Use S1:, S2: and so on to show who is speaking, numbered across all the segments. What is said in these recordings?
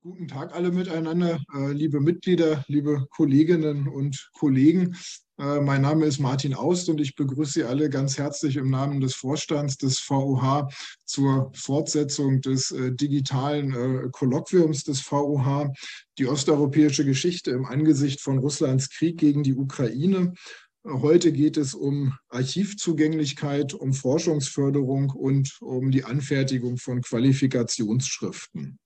S1: Guten Tag alle miteinander, äh, liebe Mitglieder, liebe Kolleginnen und Kollegen. Äh, mein Name ist Martin Aust und ich begrüße Sie alle ganz herzlich im Namen des Vorstands des VOH zur Fortsetzung des äh, digitalen Kolloquiums des VOH, die osteuropäische Geschichte im Angesicht von Russlands Krieg gegen die Ukraine. Heute geht es um Archivzugänglichkeit, um Forschungsförderung und um die Anfertigung von Qualifikationsschriften.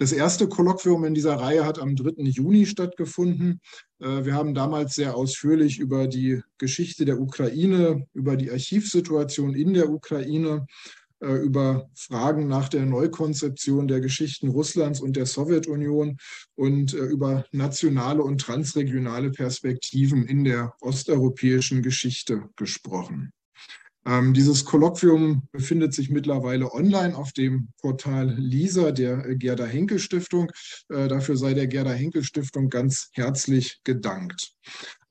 S1: Das erste Kolloquium in dieser Reihe hat am 3. Juni stattgefunden. Äh, wir haben damals sehr ausführlich über die Geschichte der Ukraine, über die Archivsituation in der Ukraine, äh, über Fragen nach der Neukonzeption der Geschichten Russlands und der Sowjetunion und äh, über nationale und transregionale Perspektiven in der osteuropäischen Geschichte gesprochen. Ähm, dieses Kolloquium befindet sich mittlerweile online auf dem Portal LISA der Gerda Henkel Stiftung. Äh, dafür sei der Gerda Henkel Stiftung ganz herzlich gedankt.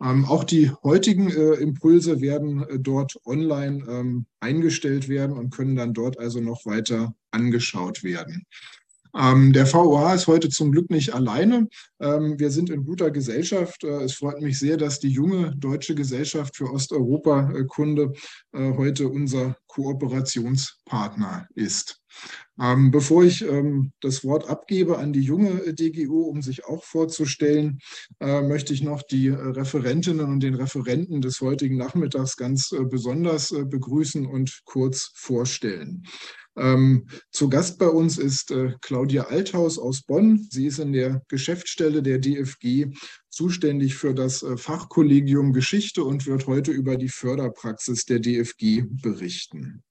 S1: Ähm, auch die heutigen äh, Impulse werden äh, dort online ähm, eingestellt werden und können dann dort also noch weiter angeschaut werden. Ähm, der VOH ist heute zum Glück nicht alleine. Ähm, wir sind in guter Gesellschaft. Äh, es freut mich sehr, dass die junge Deutsche Gesellschaft für Osteuropa-Kunde äh, heute unser Kooperationspartner ist. Ähm, bevor ich ähm, das Wort abgebe an die junge DGU, um sich auch vorzustellen, äh, möchte ich noch die Referentinnen und den Referenten des heutigen Nachmittags ganz äh, besonders äh, begrüßen und kurz vorstellen. Ähm, zu Gast bei uns ist äh, Claudia Althaus aus Bonn. Sie ist in der Geschäftsstelle der DFG zuständig für das äh, Fachkollegium Geschichte und wird heute über die Förderpraxis der DFG berichten.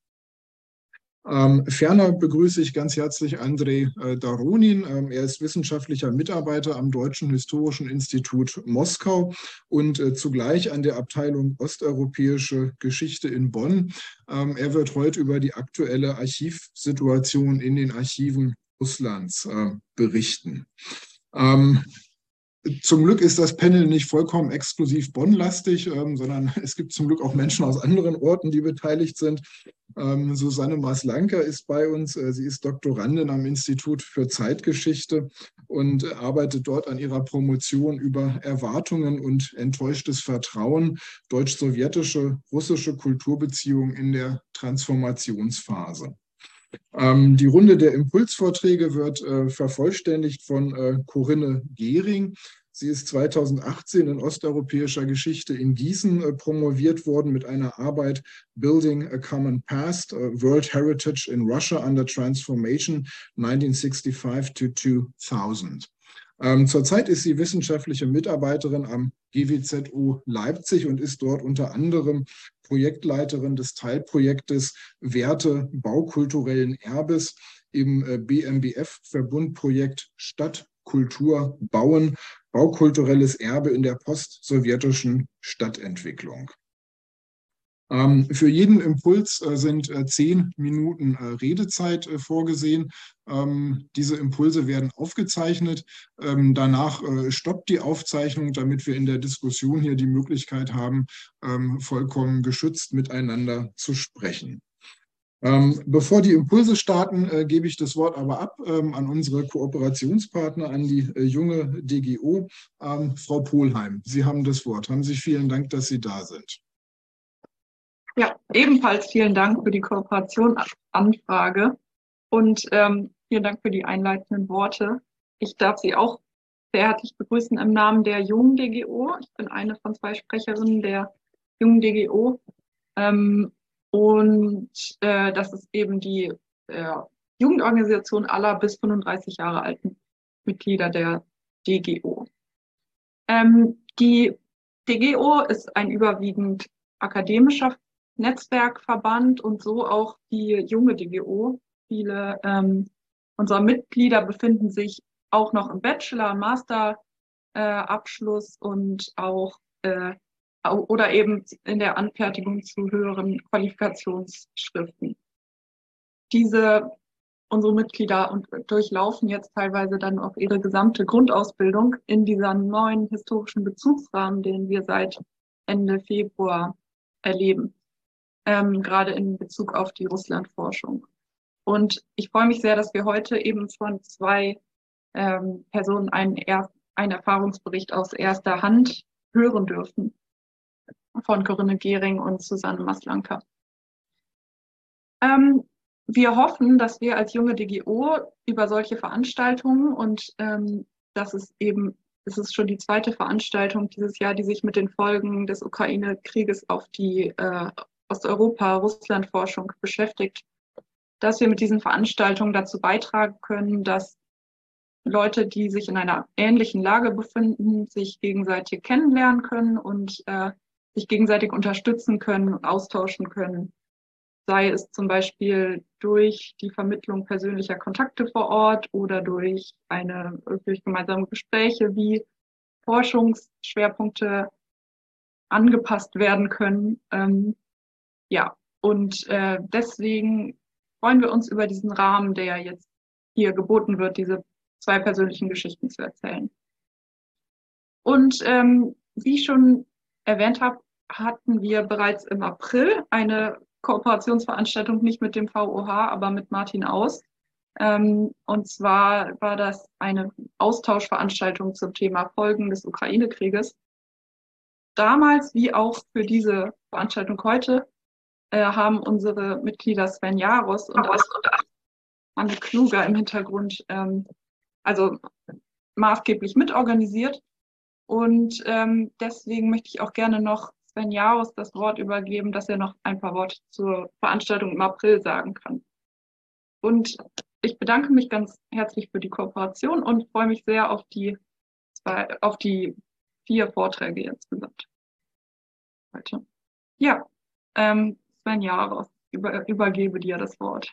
S1: Ähm, ferner begrüße ich ganz herzlich Andrei äh, Darunin. Ähm, er ist wissenschaftlicher Mitarbeiter am Deutschen Historischen Institut Moskau und äh, zugleich an der Abteilung Osteuropäische Geschichte in Bonn. Ähm, er wird heute über die aktuelle Archivsituation in den Archiven Russlands äh, berichten. Zum Glück ist das Panel nicht vollkommen exklusiv Bonn-lastig, ähm, sondern es gibt zum Glück auch Menschen aus anderen Orten, die beteiligt sind. Ähm, Susanne Maslanka ist bei uns. Äh, sie ist Doktorandin am Institut für Zeitgeschichte und äh, arbeitet dort an ihrer Promotion über Erwartungen und enttäuschtes Vertrauen, deutsch-sowjetische, russische Kulturbeziehungen in der Transformationsphase. Ähm, die Runde der Impulsvorträge wird äh, vervollständigt von äh, Corinne Gehring. Sie ist 2018 in osteuropäischer Geschichte in Gießen äh, promoviert worden mit einer Arbeit Building a Common Past, uh, World Heritage in Russia under Transformation 1965 to 2000. Ähm, zurzeit ist sie wissenschaftliche Mitarbeiterin am GWZU Leipzig und ist dort unter anderem Projektleiterin des Teilprojektes Werte baukulturellen Erbes im äh, BMBF-Verbundprojekt Stadt, Kultur, Bauen, baukulturelles Erbe in der postsowjetischen Stadtentwicklung. Ähm, für jeden Impuls äh, sind äh, zehn Minuten äh, Redezeit vorgesehen. Ähm, diese Impulse werden aufgezeichnet. Ähm, danach stoppt die Aufzeichnung, damit wir in der Diskussion hier die Möglichkeit haben, vollkommen geschützt miteinander zu sprechen. bevor die Impulse starten, gebe ich das Wort aber ab an unsere Kooperationspartner, an die junge DGO. Frau Polheim, Sie haben das Wort. Haben Sie vielen Dank, dass Sie da sind.
S2: Ja, ebenfalls vielen Dank für die Kooperationsanfrage und ähm, vielen Dank für die einleitenden Worte. Ich darf Sie auch sehr herzlich begrüßen im Namen der Jungen DGO. Ich bin eine von zwei Sprecherinnen der Jungen DGO. Ähm, und äh, das ist eben die äh, Jugendorganisation aller bis 35 Jahre alten Mitglieder der DGO. Ähm, die DGO ist ein überwiegend akademischer Netzwerkverband und so auch die junge DGO. Viele ähm, unserer Mitglieder befinden sich auch noch im Bachelor, Master äh, Abschluss und auch äh, oder eben in der Anfertigung zu höheren Qualifikationsschriften. Diese unsere Mitglieder und durchlaufen jetzt teilweise dann auch ihre gesamte Grundausbildung in dieser neuen historischen Bezugsrahmen, den wir seit Ende Februar erleben ähm, gerade in Bezug auf die Russlandforschung. Und ich freue mich sehr, dass wir heute eben von zwei ähm, Personen einen, er einen Erfahrungsbericht aus erster Hand hören dürfen von Corinne Gehring und Susanne Maslanka. Ähm, wir hoffen, dass wir als junge DGO über solche Veranstaltungen und ähm, das ist eben, es ist schon die zweite Veranstaltung dieses Jahr, die sich mit den Folgen des Ukraine-Krieges auf die äh, Osteuropa-Russland-Forschung beschäftigt, dass wir mit diesen Veranstaltungen dazu beitragen können, dass Leute, die sich in einer ähnlichen Lage befinden, sich gegenseitig kennenlernen können und äh, sich gegenseitig unterstützen können und austauschen können. Sei es zum Beispiel durch die Vermittlung persönlicher Kontakte vor Ort oder durch eine, durch gemeinsame Gespräche, wie Forschungsschwerpunkte angepasst werden können. Ähm, ja, und äh, deswegen freuen wir uns über diesen Rahmen, der jetzt hier geboten wird, diese zwei persönlichen Geschichten zu erzählen. Und ähm, wie ich schon erwähnt habe, hatten wir bereits im April eine Kooperationsveranstaltung, nicht mit dem VOH, aber mit Martin Aus. Ähm, und zwar war das eine Austauschveranstaltung zum Thema Folgen des Ukraine-Krieges. Damals, wie auch für diese Veranstaltung heute, äh, haben unsere Mitglieder Sven Jaros und Anne Kluger im Hintergrund ähm, also maßgeblich mitorganisiert. Und ähm, deswegen möchte ich auch gerne noch Sven Jaros das Wort übergeben, dass er noch ein paar Worte zur Veranstaltung im April sagen kann. Und ich bedanke mich ganz herzlich für die Kooperation und freue mich sehr auf die zwei, auf die vier Vorträge insgesamt heute. Ja, ähm, Sven Jaros, über, übergebe dir das Wort.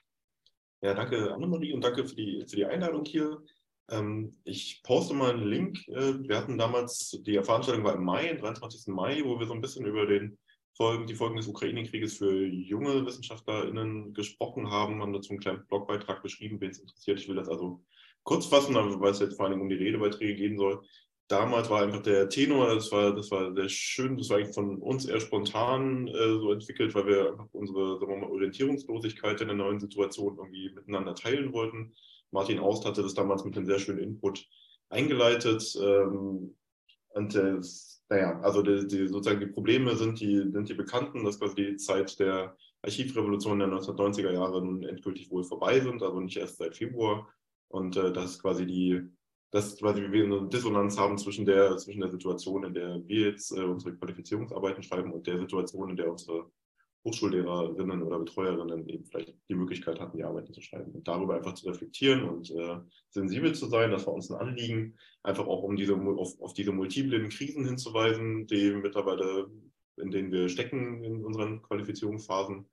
S3: Ja, danke Annemarie und danke für die, für die Einladung hier. Ähm, ich poste mal einen Link. Äh, wir hatten damals, die Veranstaltung war im Mai, am 23. Mai, wo wir so ein bisschen über den Folgen, die Folgen des Ukraine-Krieges für junge WissenschaftlerInnen gesprochen haben, haben dazu einen kleinen Blogbeitrag beschrieben, wen es interessiert. Ich will das also kurz fassen, weil es jetzt vor allem um die Redebeiträge gehen soll. Damals war einfach der Tenor, das war, das war sehr schön, das war eigentlich von uns eher spontan äh, so entwickelt, weil wir einfach unsere sagen wir mal, Orientierungslosigkeit in der neuen Situation irgendwie miteinander teilen wollten Martin Aust hatte das damals mit einem sehr schönen Input eingeleitet. Ähm, und äh, naja, also die, die, sozusagen die Probleme sind die, sind die bekannten, dass quasi die Zeit der Archivrevolution der 1990er Jahre nun endgültig wohl vorbei sind, also nicht erst seit Februar. Und äh, dass quasi die, dass quasi wir eine Dissonanz haben zwischen der, zwischen der Situation, in der wir jetzt äh, unsere Qualifizierungsarbeiten schreiben und der Situation, in der unsere Hochschullehrerinnen oder Betreuerinnen eben vielleicht die Möglichkeit hatten, die Arbeiten zu schreiben und darüber einfach zu reflektieren und äh, sensibel zu sein. Das war uns ein Anliegen, einfach auch um diese, auf, auf diese multiplen Krisen hinzuweisen, die mittlerweile, in denen wir stecken in unseren Qualifizierungsphasen.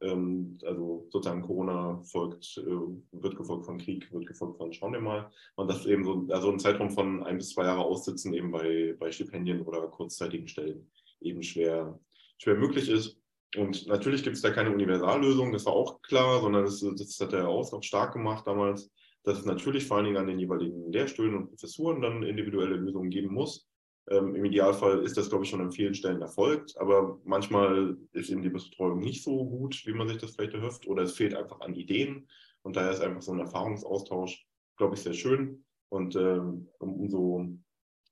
S3: Ähm, also sozusagen Corona folgt, äh, wird gefolgt von Krieg, wird gefolgt von schauen wir mal. Und das eben so, also ein Zeitraum von ein bis zwei Jahre aussitzen eben bei, bei Stipendien oder kurzzeitigen Stellen eben schwer, schwer möglich ist. Und natürlich gibt es da keine Universallösung, das war auch klar, sondern das, das hat der Aus auch stark gemacht damals, dass es natürlich vor allen Dingen an den jeweiligen Lehrstühlen und Professuren dann individuelle Lösungen geben muss. Ähm, Im Idealfall ist das, glaube ich, schon an vielen Stellen erfolgt, aber manchmal ist eben die Betreuung nicht so gut, wie man sich das vielleicht erhofft, oder es fehlt einfach an Ideen. Und daher ist einfach so ein Erfahrungsaustausch, glaube ich, sehr schön. Und ähm, umso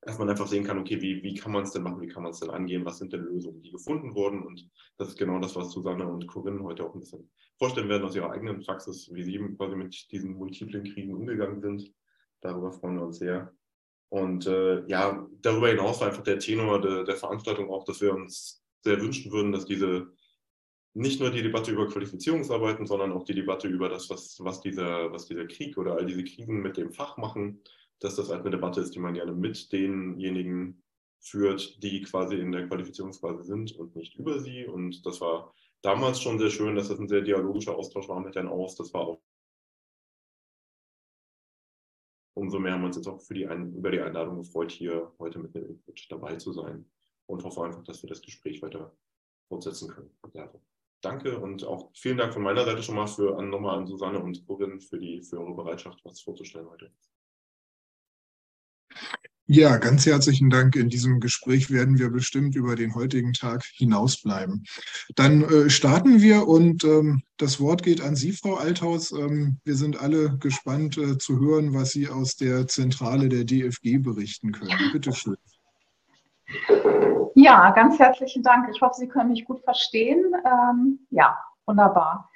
S3: dass man einfach sehen kann, okay, wie, wie kann man es denn machen, wie kann man es denn angehen, was sind denn Lösungen, die gefunden wurden. Und das ist genau das, was Susanne und Corinne heute auch ein bisschen vorstellen werden aus ihrer eigenen Praxis, wie sie quasi mit diesen multiplen Kriegen umgegangen sind. Darüber freuen wir uns sehr. Und äh, ja, darüber hinaus war einfach der Tenor de, der Veranstaltung auch, dass wir uns sehr wünschen würden, dass diese nicht nur die Debatte über Qualifizierungsarbeiten, sondern auch die Debatte über das, was, was, dieser, was dieser Krieg oder all diese Krisen mit dem Fach machen, dass das halt eine Debatte ist, die man gerne mit denjenigen führt, die quasi in der Qualifizierungsphase sind und nicht über sie. Und das war damals schon sehr schön, dass das ein sehr dialogischer Austausch war mit Herrn Aus. Das war auch umso mehr haben wir uns jetzt auch für die Ein über die Einladung gefreut, hier heute mit dem Input dabei zu sein und hoffe einfach, dass wir das Gespräch weiter fortsetzen können. Ja, danke und auch vielen Dank von meiner Seite schon mal für nochmal an Susanne und Corinne für die für eure Bereitschaft, was vorzustellen heute.
S1: Ja, ganz herzlichen Dank. In diesem Gespräch werden wir bestimmt über den heutigen Tag hinausbleiben. Dann äh, starten wir und ähm, das Wort geht an Sie, Frau Althaus. Ähm, wir sind alle gespannt äh, zu hören, was Sie aus der Zentrale der DFG berichten können. Bitte schön.
S4: Ja, ganz herzlichen Dank. Ich hoffe, Sie können mich gut verstehen. Ähm, ja, wunderbar.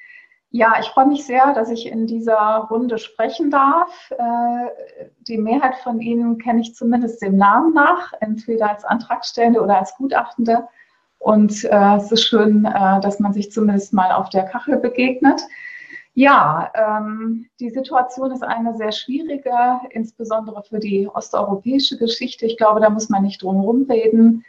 S4: Ja, ich freue mich sehr, dass ich in dieser Runde sprechen darf. Äh, die Mehrheit von Ihnen kenne ich zumindest dem Namen nach, entweder als Antragstellende oder als Gutachtende. Und äh, es ist schön, äh, dass man sich zumindest mal auf der Kachel begegnet. Ja, ähm, die Situation ist eine sehr schwierige, insbesondere für die osteuropäische Geschichte. Ich glaube, da muss man nicht drum herum reden.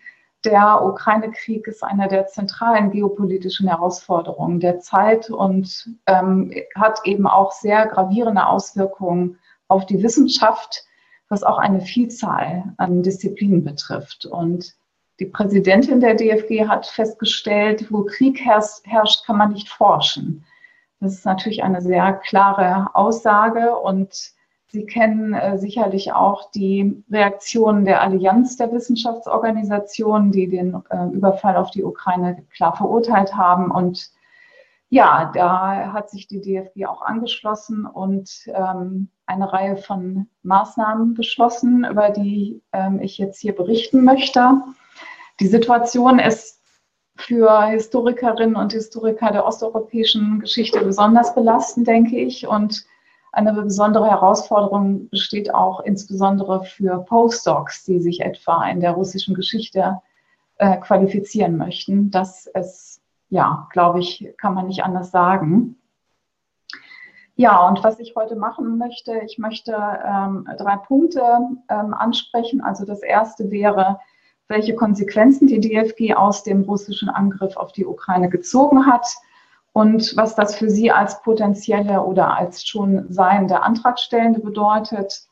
S4: Der Ukraine-Krieg ist eine der zentralen geopolitischen Herausforderungen der Zeit und ähm, hat eben auch sehr gravierende Auswirkungen auf die Wissenschaft, was auch eine Vielzahl an Disziplinen betrifft. Und die Präsidentin der DFG hat festgestellt, wo Krieg herrscht, kann man nicht forschen. Das ist natürlich eine sehr klare Aussage und Sie kennen äh, sicherlich auch die Reaktionen der Allianz der Wissenschaftsorganisationen, die den äh, Überfall auf die Ukraine klar verurteilt haben. Und ja, da hat sich die DFG auch angeschlossen und ähm, eine Reihe von Maßnahmen beschlossen, über die ähm, ich jetzt hier berichten möchte. Die Situation ist für Historikerinnen und Historiker der osteuropäischen Geschichte besonders belastend, denke ich. Und eine besondere Herausforderung besteht auch insbesondere für Postdocs, die sich etwa in der russischen Geschichte äh, qualifizieren möchten. Das ist, ja, glaube ich, kann man nicht anders sagen. Ja, und was ich heute machen möchte, ich möchte ähm, drei Punkte ähm, ansprechen. Also das erste wäre, welche Konsequenzen die DFG aus dem russischen Angriff auf die Ukraine gezogen hat und was das für Sie als potenzielle oder als schon seiende Antragstellende bedeutet.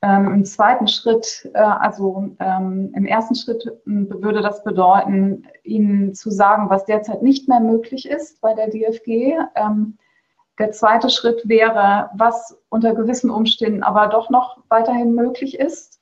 S4: Ähm, Im zweiten Schritt, äh, also ähm, im ersten Schritt würde das bedeuten, Ihnen zu sagen, was derzeit nicht mehr möglich ist bei der DFG. Ähm, der zweite Schritt wäre, was unter gewissen Umständen aber doch noch weiterhin möglich ist.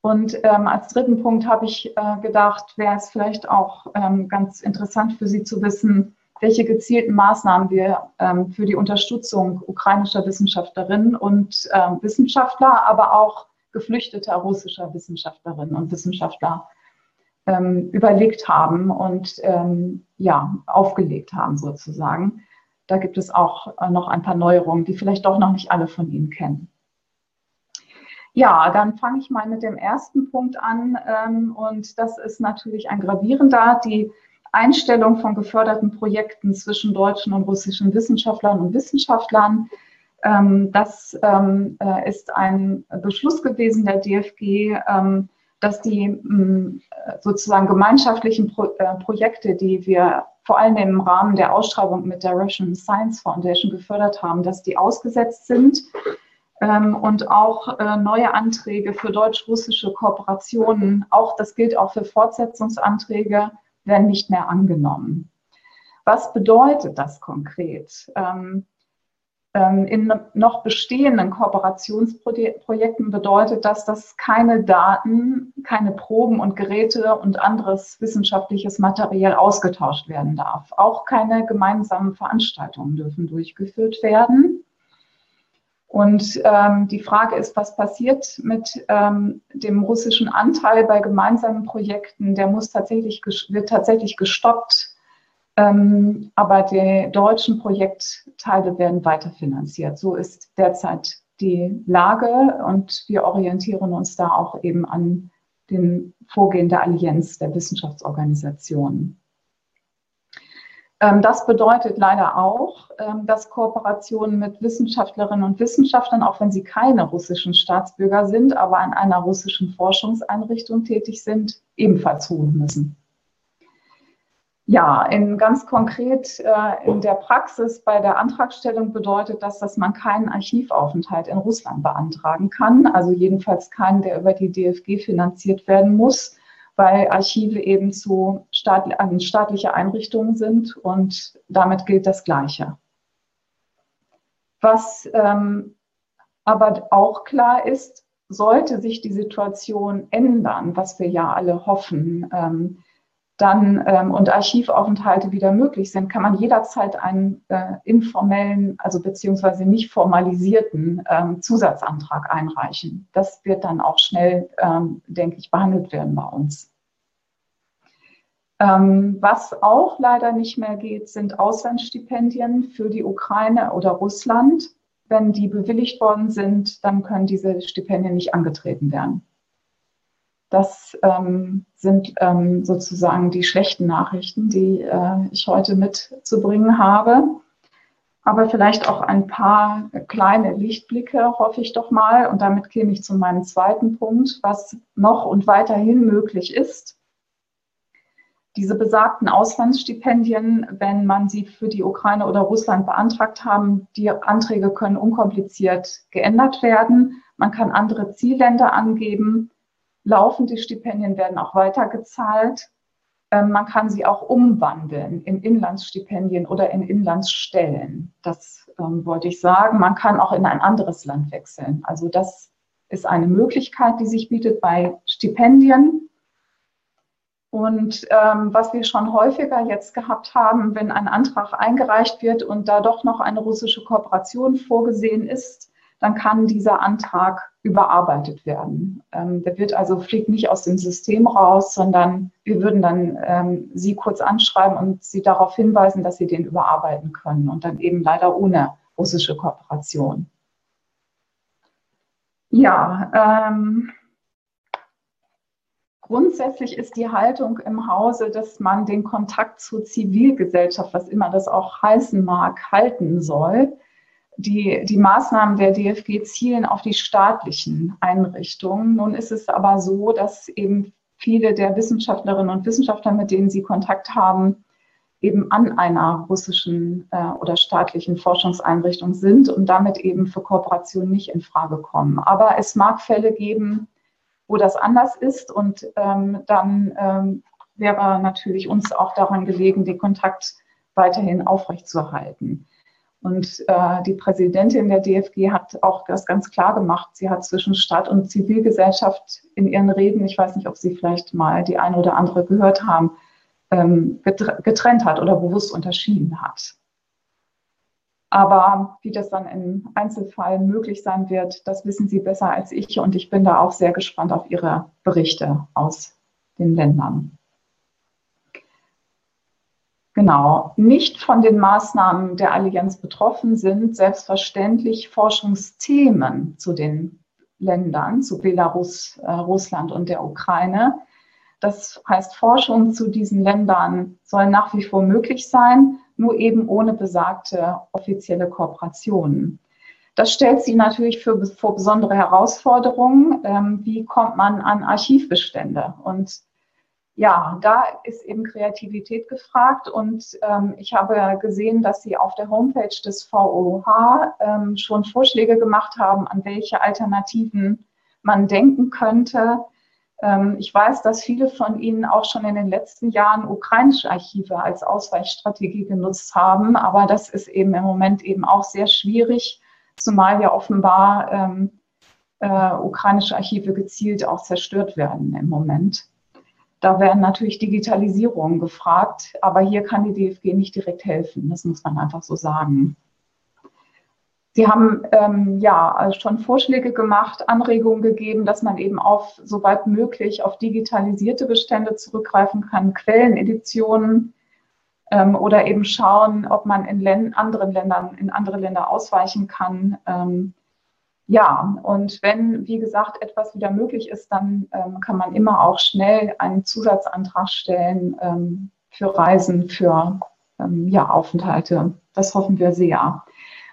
S4: Und ähm, als dritten Punkt habe ich äh, gedacht, wäre es vielleicht auch ähm, ganz interessant für Sie zu wissen, welche gezielten Maßnahmen wir ähm, für die Unterstützung ukrainischer Wissenschaftlerinnen und ähm, Wissenschaftler, aber auch geflüchteter russischer Wissenschaftlerinnen und Wissenschaftler ähm, überlegt haben und ähm, ja, aufgelegt haben sozusagen. Da gibt es auch äh, noch ein paar Neuerungen, die vielleicht doch noch nicht alle von Ihnen kennen. Ja, dann fange ich mal mit dem ersten Punkt an ähm, und das ist natürlich ein gravierender. Die Einstellung von geförderten Projekten zwischen deutschen und russischen Wissenschaftlern und Wissenschaftlern. Ähm, das ähm, äh, ist ein Beschluss gewesen der DFG, ähm, dass die sozusagen gemeinschaftlichen äh, Projekte, die wir vor allem im Rahmen der Ausschreibung mit der Russian Science Foundation gefördert haben, dass die ausgesetzt sind. Und auch äh, neue Anträge für deutsch-russische Kooperationen, auch das gilt auch für Fortsetzungsanträge, werden nicht mehr angenommen. Was bedeutet das konkret? Ähm, ähm, in noch bestehenden Kooperationsprojekten bedeutet das, dass keine Daten, keine Proben und Geräte und anderes wissenschaftliches Material ausgetauscht werden darf. Auch keine gemeinsamen Veranstaltungen dürfen durchgeführt werden. Und ähm, die Frage ist, was passiert mit ähm, dem russischen Anteil bei gemeinsamen Projekten? Der muss tatsächlich, wird tatsächlich gestoppt. Ähm, aber die deutschen Projektteile werden weiterfinanziert. So ist derzeit die Lage und wir orientieren uns da auch eben an den Vorgehen der Allianz der Wissenschaftsorganisationen. Ähm, das bedeutet leider auch, ähm, dass Kooperationen mit Wissenschaftlerinnen und Wissenschaftlern, auch wenn sie keine russischen Staatsbürger sind, aber an einer russischen Forschungseinrichtung tätig sind, ebenfalls ruhen müssen. Ja, in ganz konkret äh, in der Praxis bei der Antragstellung bedeutet das, dass man keinen Archivaufenthalt in Russland beantragen kann, also jedenfalls keinen, der über die DFG finanziert werden muss weil Archive eben zu staat, staatliche Einrichtungen sind und damit gilt das Gleiche. Was ähm, aber auch klar ist, sollte sich die Situation ändern, was wir ja alle hoffen, ähm, dann ähm, und Archivaufenthalte wieder möglich sind, kann man jederzeit einen äh, informellen, also beziehungsweise nicht formalisierten ähm, Zusatzantrag einreichen. Das wird dann auch schnell, ähm, denke ich, behandelt werden bei uns. Ähm, was auch leider nicht mehr geht, sind Auslandsstipendien für die Ukraine oder Russland. Wenn die bewilligt worden sind, dann können diese Stipendien nicht angetreten werden. Das ähm, sind ähm, sozusagen die schlechten Nachrichten, die äh, ich heute mitzubringen habe. Aber vielleicht auch ein paar kleine Lichtblicke, hoffe ich doch mal. Und damit käme ich zu meinem zweiten Punkt, was noch und weiterhin möglich ist. Diese besagten Auslandsstipendien, wenn man sie für die Ukraine oder Russland beantragt haben, die Anträge können unkompliziert geändert werden. Man kann andere Zielländer angeben Laufende Stipendien werden auch weitergezahlt. Ähm, man kann sie auch umwandeln in Inlandsstipendien oder in Inlandsstellen. Das ähm, wollte ich sagen. Man kann auch in ein anderes Land wechseln. Also das ist eine Möglichkeit, die sich bietet bei Stipendien. Und ähm, was wir schon häufiger jetzt gehabt haben, wenn ein Antrag eingereicht wird und da doch noch eine russische Kooperation vorgesehen ist, dann kann dieser Antrag überarbeitet werden. Ähm, der wird also fliegt nicht aus dem System raus, sondern wir würden dann ähm, Sie kurz anschreiben und Sie darauf hinweisen, dass Sie den überarbeiten können und dann eben leider ohne russische Kooperation. Ja, ähm, grundsätzlich ist die Haltung im Hause, dass man den Kontakt zur Zivilgesellschaft, was immer das auch heißen mag, halten soll die, die Maßnahmen der DFG zielen auf die staatlichen Einrichtungen. Nun ist es aber so, dass eben viele der Wissenschaftlerinnen und Wissenschaftler, mit denen Sie Kontakt haben, eben an einer russischen äh, oder staatlichen Forschungseinrichtung sind und damit eben für Kooperation nicht in Frage kommen. Aber es mag Fälle geben, wo das anders ist und ähm, dann ähm, wäre natürlich uns auch daran gelegen, den Kontakt weiterhin aufrechtzuerhalten. Und äh, die Präsidentin der DFG hat auch das ganz klar gemacht. Sie hat zwischen Staat und Zivilgesellschaft in ihren Reden, ich weiß nicht, ob Sie vielleicht mal die eine oder andere gehört haben, ähm, getrennt hat oder bewusst unterschieden hat. Aber wie das dann im Einzelfall möglich sein wird, das wissen Sie besser als ich. Und ich bin da auch sehr gespannt auf Ihre Berichte aus den Ländern. Genau, nicht von den Maßnahmen der Allianz betroffen sind selbstverständlich Forschungsthemen zu den Ländern, zu Belarus, äh, Russland und der Ukraine. Das heißt, Forschung zu diesen Ländern soll nach wie vor möglich sein, nur eben ohne besagte offizielle Kooperationen. Das stellt sie natürlich für, vor besondere Herausforderungen. Ähm, wie kommt man an Archivbestände? Und ja, da ist eben Kreativität gefragt und ähm, ich habe gesehen, dass Sie auf der Homepage des VOH ähm, schon Vorschläge gemacht haben, an welche Alternativen man denken könnte. Ähm, ich weiß, dass viele von Ihnen auch schon in den letzten Jahren ukrainische Archive als Ausweichstrategie genutzt haben, aber das ist eben im Moment eben auch sehr schwierig, zumal ja offenbar ähm, äh, ukrainische Archive gezielt auch zerstört werden im Moment. Da werden natürlich Digitalisierungen gefragt, aber hier kann die DFG nicht direkt helfen. Das muss man einfach so sagen. Sie haben ähm, ja schon Vorschläge gemacht, Anregungen gegeben, dass man eben auf, soweit möglich, auf digitalisierte Bestände zurückgreifen kann, Quelleneditionen ähm, oder eben schauen, ob man in Län anderen Ländern, in andere Länder ausweichen kann. Ähm, ja, und wenn, wie gesagt, etwas wieder möglich ist, dann ähm, kann man immer auch schnell einen Zusatzantrag stellen ähm, für Reisen, für ähm, ja, Aufenthalte. Das hoffen wir sehr.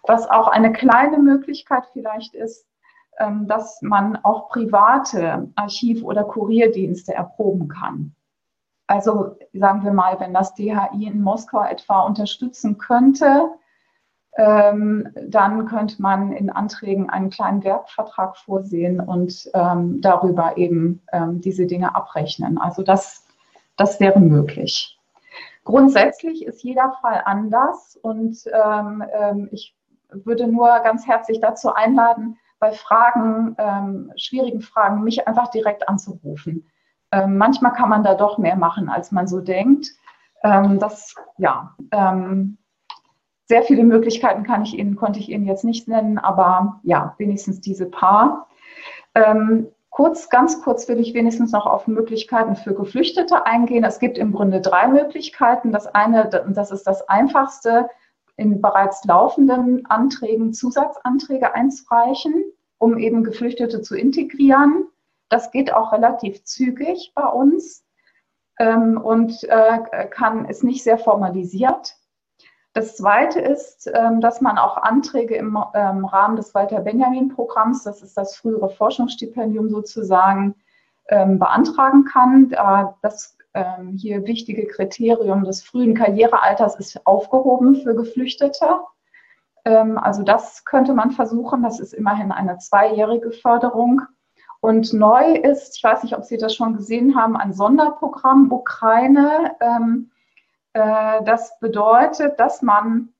S4: Was auch eine kleine Möglichkeit vielleicht ist, ähm, dass man auch private Archiv- oder Kurierdienste erproben kann. Also sagen wir mal, wenn das DHI in Moskau etwa unterstützen könnte, dann könnte man in Anträgen einen kleinen Werkvertrag vorsehen und ähm, darüber eben ähm, diese Dinge abrechnen. Also das, das wäre möglich. Grundsätzlich ist jeder Fall anders und ähm, ähm, ich würde nur ganz herzlich dazu einladen, bei Fragen, ähm, schwierigen Fragen, mich einfach direkt anzurufen. Ähm, manchmal kann man da doch mehr machen, als man so denkt. Ähm, das, ja, ähm, sehr viele Möglichkeiten kann ich Ihnen, konnte ich Ihnen jetzt nicht nennen, aber ja, wenigstens diese paar. Ähm, kurz, ganz kurz will ich wenigstens noch auf Möglichkeiten für Geflüchtete eingehen. Es gibt im Grunde drei Möglichkeiten. Das eine, das ist das einfachste, in bereits laufenden Anträgen Zusatzanträge einzureichen, um eben Geflüchtete zu integrieren. Das geht auch relativ zügig bei uns ähm, und äh, kann, ist nicht sehr formalisiert. Das Zweite ist, ähm, dass man auch Anträge im ähm, Rahmen des Walter-Benjamin-Programms, das ist das frühere Forschungsstipendium sozusagen, ähm, beantragen kann. Das hier wichtige Kriterium des frühen Karrierealters ist aufgehoben für Geflüchtete. Also das könnte man versuchen. Das ist immerhin eine zweijährige Förderung. Und neu ist, ich weiß nicht, ob Sie das schon gesehen haben, ein Sonderprogramm Ukraine das bedeutet, dass man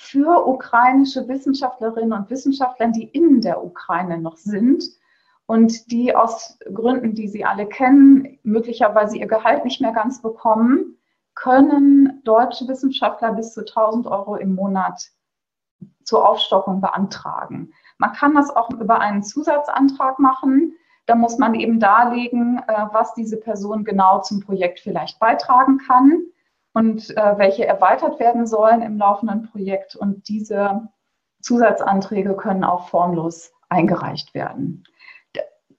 S4: für ukrainische Wissenschaftlerinnen und Wissenschaftler, die in der Ukraine noch sind und die aus Gründen, die Sie alle kennen, möglicherweise ihr Gehalt nicht mehr ganz bekommen, können deutsche Wissenschaftler bis zu 1000 Euro im Monat zur Aufstockung beantragen. Man kann das auch über einen Zusatzantrag machen. Da muss man eben darlegen, äh, was diese Person genau zum Projekt vielleicht beitragen kann und äh, welche erweitert werden sollen im laufenden Projekt. Und diese Zusatzanträge können auch formlos eingereicht werden.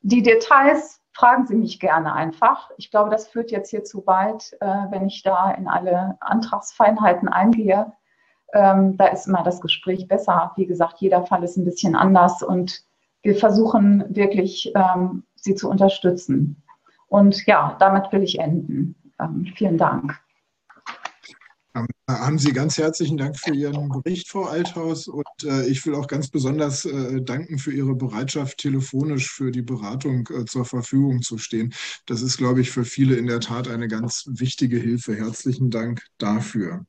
S4: Die Details fragen Sie mich gerne einfach. Ich glaube, das führt jetzt hier zu weit, äh, wenn ich da in alle Antragsfeinheiten eingehe. Ähm, da ist immer das Gespräch besser. Wie gesagt, jeder Fall ist ein bisschen anders und wir versuchen wirklich, ähm, Sie zu unterstützen. Und ja, damit will ich enden. Ähm, vielen Dank.
S1: Haben Sie ganz herzlichen Dank für Ihren Bericht, Frau Althaus. Und äh, ich will auch ganz besonders äh, danken für Ihre Bereitschaft, telefonisch für die Beratung äh, zur Verfügung zu stehen. Das ist, glaube ich, für viele in der Tat eine ganz wichtige Hilfe. Herzlichen Dank dafür.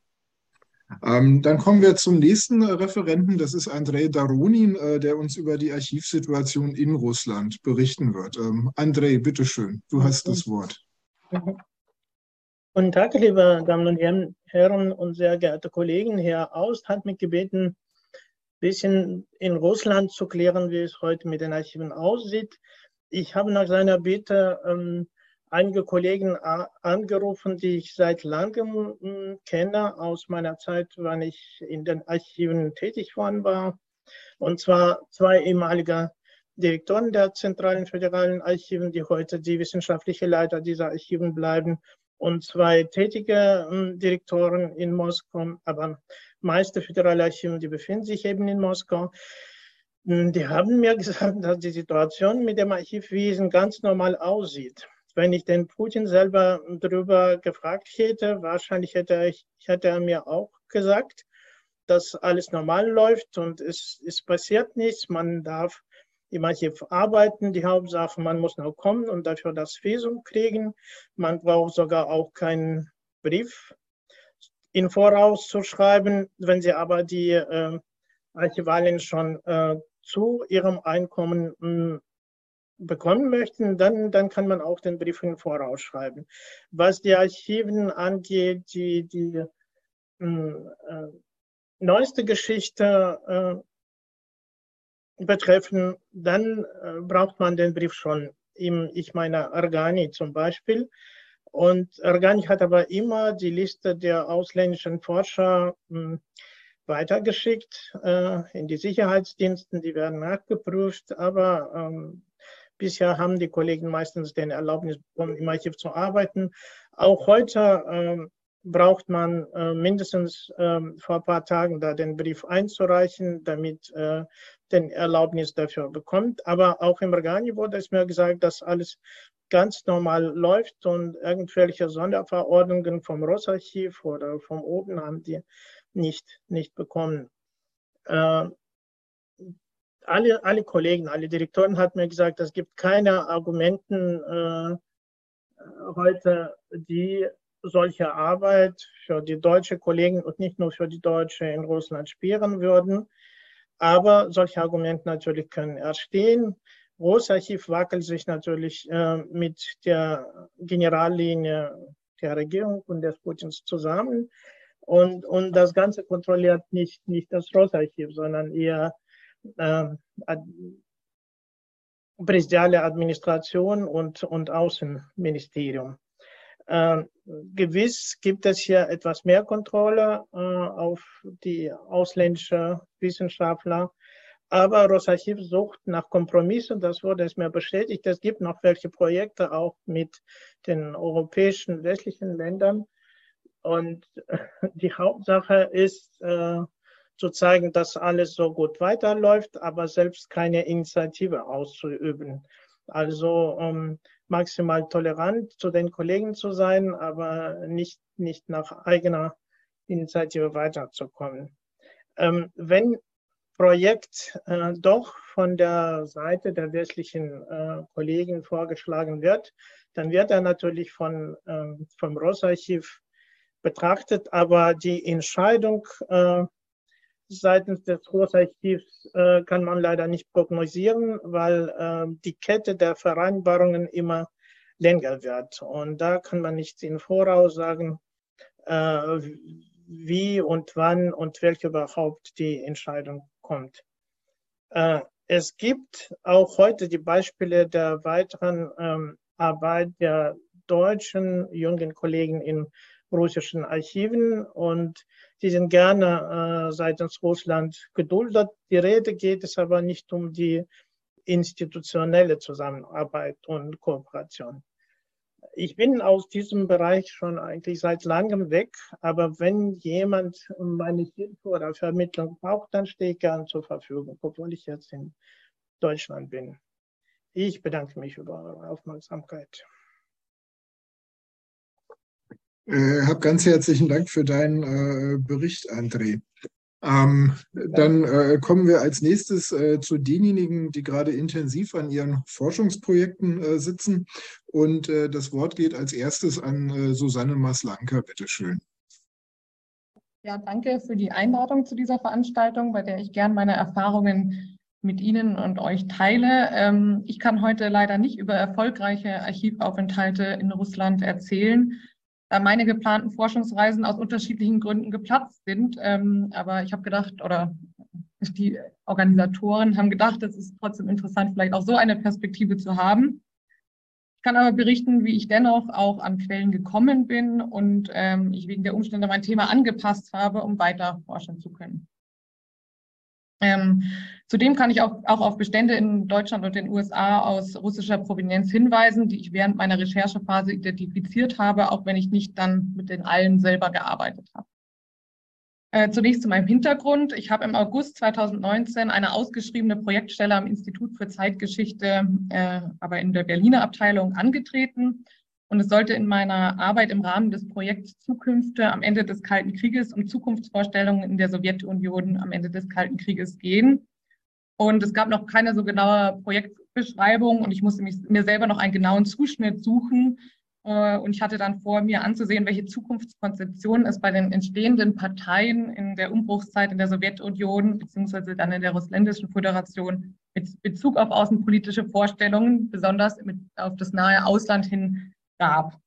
S1: Ähm, dann kommen wir zum nächsten Referenten. Das ist Andrei Daronin, äh, der uns über die Archivsituation in Russland berichten wird. Ähm, Andrei, bitteschön, du hast das Wort.
S5: Guten Tag, liebe Damen und Herren und sehr geehrte Kollegen. Herr Aust hat mich gebeten, ein bisschen in Russland zu klären, wie es heute mit den Archiven aussieht. Ich habe nach seiner Bitte ähm, einige Kollegen angerufen, die ich seit langem äh, kenne, aus meiner Zeit, wann ich in den Archiven tätig worden war. Und zwar zwei ehemalige Direktoren der zentralen föderalen Archiven, die heute die wissenschaftliche Leiter dieser Archiven bleiben und zwei tätige ähm, Direktoren in Moskau, aber meiste Föderalarchive, die befinden sich eben in Moskau. Hm, die haben mir gesagt, dass die Situation mit dem Archivwesen ganz normal aussieht. Wenn ich den Putin selber darüber gefragt hätte, wahrscheinlich hätte, ich, hätte er mir auch gesagt, dass alles normal läuft und es, es passiert nichts. Man darf im Archiv arbeiten. Die Hauptsache, man muss noch kommen und dafür das Visum kriegen. Man braucht sogar auch keinen Brief in Voraus zu schreiben. Wenn Sie aber die äh, Archivalien schon äh, zu Ihrem Einkommen mh, hm, bekommen möchten, dann, dann kann man auch den Brief in Voraus schreiben. Was die Archiven angeht, die, die mh, hm, äh, neueste Geschichte äh, betreffen, dann äh, braucht man den Brief schon. Im, ich meine Organi zum Beispiel. Und Organi hat aber immer die Liste der ausländischen Forscher mh, hm, weitergeschickt äh, in die Sicherheitsdiensten. Die werden nachgeprüft, aber ähm, bisher haben die Kollegen meistens den Erlaubnis bekommen, im Archiv zu arbeiten. Auch heute ähm, braucht man äh, mindestens ähm, vor ein paar Tagen da den Brief einzureichen, damit äh, den Erlaubnis dafür bekommt. Aber auch im Organi wurde es mir gesagt, dass alles ganz normal läuft und irgendwelche Sonderverordnungen vom Rossarchiv oder vom oben haben die nicht, nicht bekommen. Äh, alle, alle Kollegen, alle Direktoren hat mir gesagt, es gibt keine Argumenten äh, heute, die solche Arbeit für die deutsche Kollegen und nicht nur für die Deutsche in Russland spielen würden. Aber solche Argumente natürlich können erstehen. Großarchiv wackelt sich natürlich äh, mit der Generallinie der Regierung und des Putins zusammen. Und, und das Ganze kontrolliert nicht, nicht das Großarchiv, sondern eher äh, präsidiale Administration und, und Außenministerium. Äh, gewiss gibt es hier etwas mehr Kontrolle äh, auf die ausländischen Wissenschaftler, aber Rosarchiv sucht nach Kompromissen, das wurde es mir bestätigt. Es gibt noch welche Projekte auch mit den europäischen westlichen Ländern. Und die Hauptsache ist äh, zu zeigen, dass alles so gut weiterläuft, aber selbst keine Initiative auszuüben. Also um maximal tolerant zu den Kollegen zu sein, aber nicht, nicht nach eigener Initiative weiterzukommen. Ähm, wenn Projekt äh, doch von der Seite der westlichen äh, Kollegen vorgeschlagen wird, dann wird er natürlich von, äh, vom Rossarchiv betrachtet, aber die Entscheidung äh, seitens des Großarchivs äh, kann man leider nicht prognosieren, weil äh, die Kette der Vereinbarungen immer länger wird. Und da kann man nicht im Voraus sagen, äh, wie und wann und welche überhaupt die Entscheidung kommt. Äh, es gibt auch heute die Beispiele der weiteren ähm, Arbeit der deutschen jungen Kollegen in russischen Archiven und die sind gerne äh, seitens Russland geduldet. Die Rede geht es aber nicht um die institutionelle Zusammenarbeit und Kooperation. Ich bin aus diesem Bereich schon eigentlich seit langem weg, aber wenn jemand meine Hilfe oder Vermittlung braucht, dann stehe ich gern zur Verfügung, obwohl ich jetzt in Deutschland bin. Ich bedanke mich über eure Aufmerksamkeit.
S1: Äh, hab ganz herzlichen Dank für deinen äh, Bericht, André. Ähm, dann äh, kommen wir als nächstes äh, zu denjenigen, die gerade intensiv an ihren Forschungsprojekten äh, sitzen. Und äh, das Wort geht als erstes an äh, Susanne Maslanka. Bitte schön.
S6: Ja, danke für die Einladung zu dieser Veranstaltung, bei der ich gern meine Erfahrungen mit Ihnen und euch teile. Ähm, ich kann heute leider nicht über erfolgreiche Archivaufenthalte in Russland erzählen da meine geplanten Forschungsreisen aus unterschiedlichen Gründen geplatzt sind. Ähm, aber ich habe gedacht, oder die Organisatoren haben gedacht, es ist trotzdem interessant, vielleicht auch so eine Perspektive zu haben. Ich kann aber berichten, wie ich dennoch auch an Quellen gekommen bin und ähm, ich wegen der Umstände mein Thema angepasst habe, um weiter forschen zu können. Ähm, zudem kann ich auch, auch auf Bestände in Deutschland und den USA aus russischer Provenienz hinweisen, die ich während meiner Recherchephase identifiziert habe, auch wenn ich nicht dann mit den allen selber gearbeitet habe. Äh, zunächst zu meinem Hintergrund. Ich habe im August 2019 eine ausgeschriebene Projektstelle am Institut für Zeitgeschichte, äh, aber in der Berliner Abteilung angetreten und es sollte in meiner Arbeit im Rahmen des Projekts Zukünfte am Ende des Kalten Krieges um Zukunftsvorstellungen in der Sowjetunion am Ende des Kalten Krieges gehen. Und es gab noch keine so genaue Projektbeschreibung und ich musste mich, mir selber noch einen genauen Zuschnitt suchen. Äh, und ich hatte dann vor, mir anzusehen, welche Zukunftskonzeptionen es bei den entstehenden Parteien in der Umbruchszeit in der Sowjetunion beziehungsweise dann in der Russländischen Föderation mit Bezug auf außenpolitische Vorstellungen, besonders mit, auf das nahe Ausland hin gab.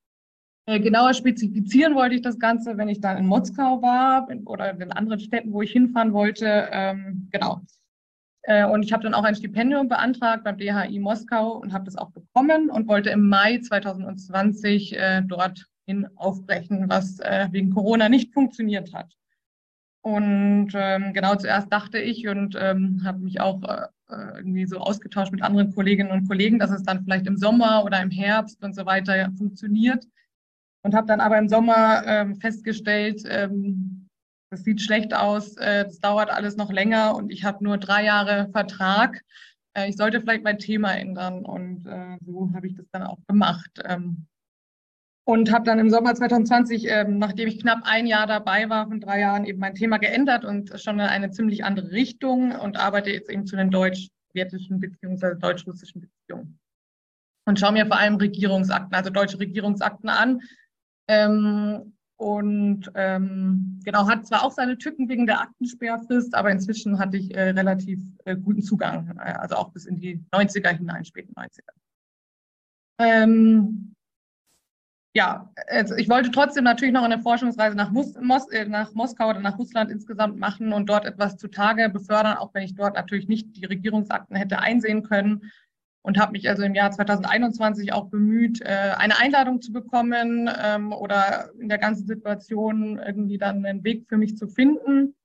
S6: Äh, genauer spezifizieren wollte ich das Ganze, wenn ich dann in Moskau war oder in anderen Städten, wo ich hinfahren wollte. Ähm, genau. Äh, und ich habe dann auch ein Stipendium beantragt beim DHI Moskau und habe das auch bekommen und wollte im Mai 2020 äh, dorthin aufbrechen, was äh, wegen Corona nicht funktioniert hat. Und ähm, genau zuerst dachte ich und ähm, habe mich auch äh, äh, irgendwie so ausgetauscht mit anderen Kolleginnen und Kollegen, dass es dann vielleicht im Sommer oder im Herbst und so weiter funktioniert. Und habe dann aber im Sommer ähm, festgestellt, ähm, das sieht schlecht aus, äh, das dauert alles noch länger und ich habe nur drei Jahre Vertrag. Äh, ich sollte vielleicht mein Thema ändern und äh, so habe ich das dann auch gemacht. Ähm, und habe dann im Sommer 2020, ähm, nachdem ich knapp ein Jahr dabei war, von drei Jahren eben mein Thema geändert und schon in eine ziemlich andere Richtung und arbeite jetzt eben zu den deutsch-sowjetischen beziehungsweise deutsch-russischen Beziehungen. Und schaue mir vor allem Regierungsakten, also deutsche Regierungsakten an. Ähm, und ähm, genau, hat zwar auch seine Tücken wegen der Aktensperrfrist, aber inzwischen hatte ich äh, relativ äh, guten Zugang, äh, also auch bis in die 90er hinein, späten 90er. Ähm, ja, also ich wollte trotzdem natürlich noch eine Forschungsreise nach, Mos Mos äh, nach Moskau oder nach Russland insgesamt machen und dort etwas zutage befördern, auch wenn ich dort natürlich nicht die Regierungsakten hätte einsehen können und habe mich also im Jahr 2021 auch bemüht, äh, eine Einladung zu bekommen ähm, oder in der ganzen Situation irgendwie dann einen Weg für mich zu finden.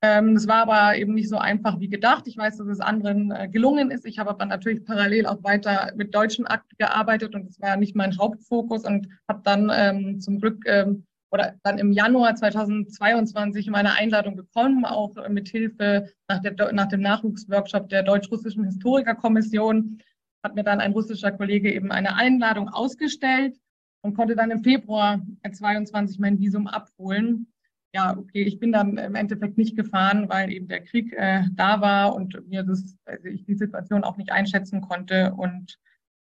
S6: Ähm, es war aber eben nicht so einfach wie gedacht. Ich weiß, dass es anderen äh, gelungen ist. Ich habe aber natürlich parallel auch weiter mit deutschen Akten gearbeitet und es war nicht mein Hauptfokus und habe dann ähm, zum Glück oder dann im Januar 2022 meine Einladung bekommen, auch mit Hilfe nach, nach dem Nachwuchsworkshop der Deutsch-Russischen Historikerkommission hat mir dann ein russischer Kollege eben eine Einladung ausgestellt und konnte dann im Februar 22 mein Visum abholen. Ja, okay, ich bin dann im Endeffekt nicht gefahren, weil eben der Krieg äh, da war und mir das, also ich die Situation auch nicht einschätzen konnte und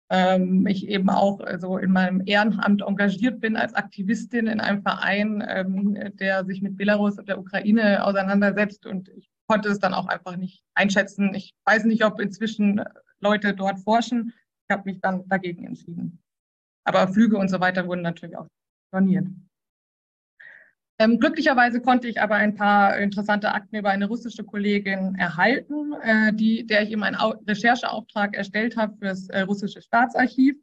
S6: ähm, ich eben auch so also in meinem Ehrenamt engagiert bin als Aktivistin in einem Verein, ähm, der sich mit Belarus und der Ukraine auseinandersetzt. Und ich konnte es dann auch einfach nicht einschätzen. Ich weiß nicht, ob inzwischen Leute dort forschen. Ich habe mich dann dagegen entschieden. Aber Flüge und so weiter wurden natürlich auch storniert. Ähm, glücklicherweise konnte ich aber ein paar interessante Akten über eine russische Kollegin erhalten, äh, die, der ich eben einen Au Rechercheauftrag erstellt habe für das äh, russische Staatsarchiv.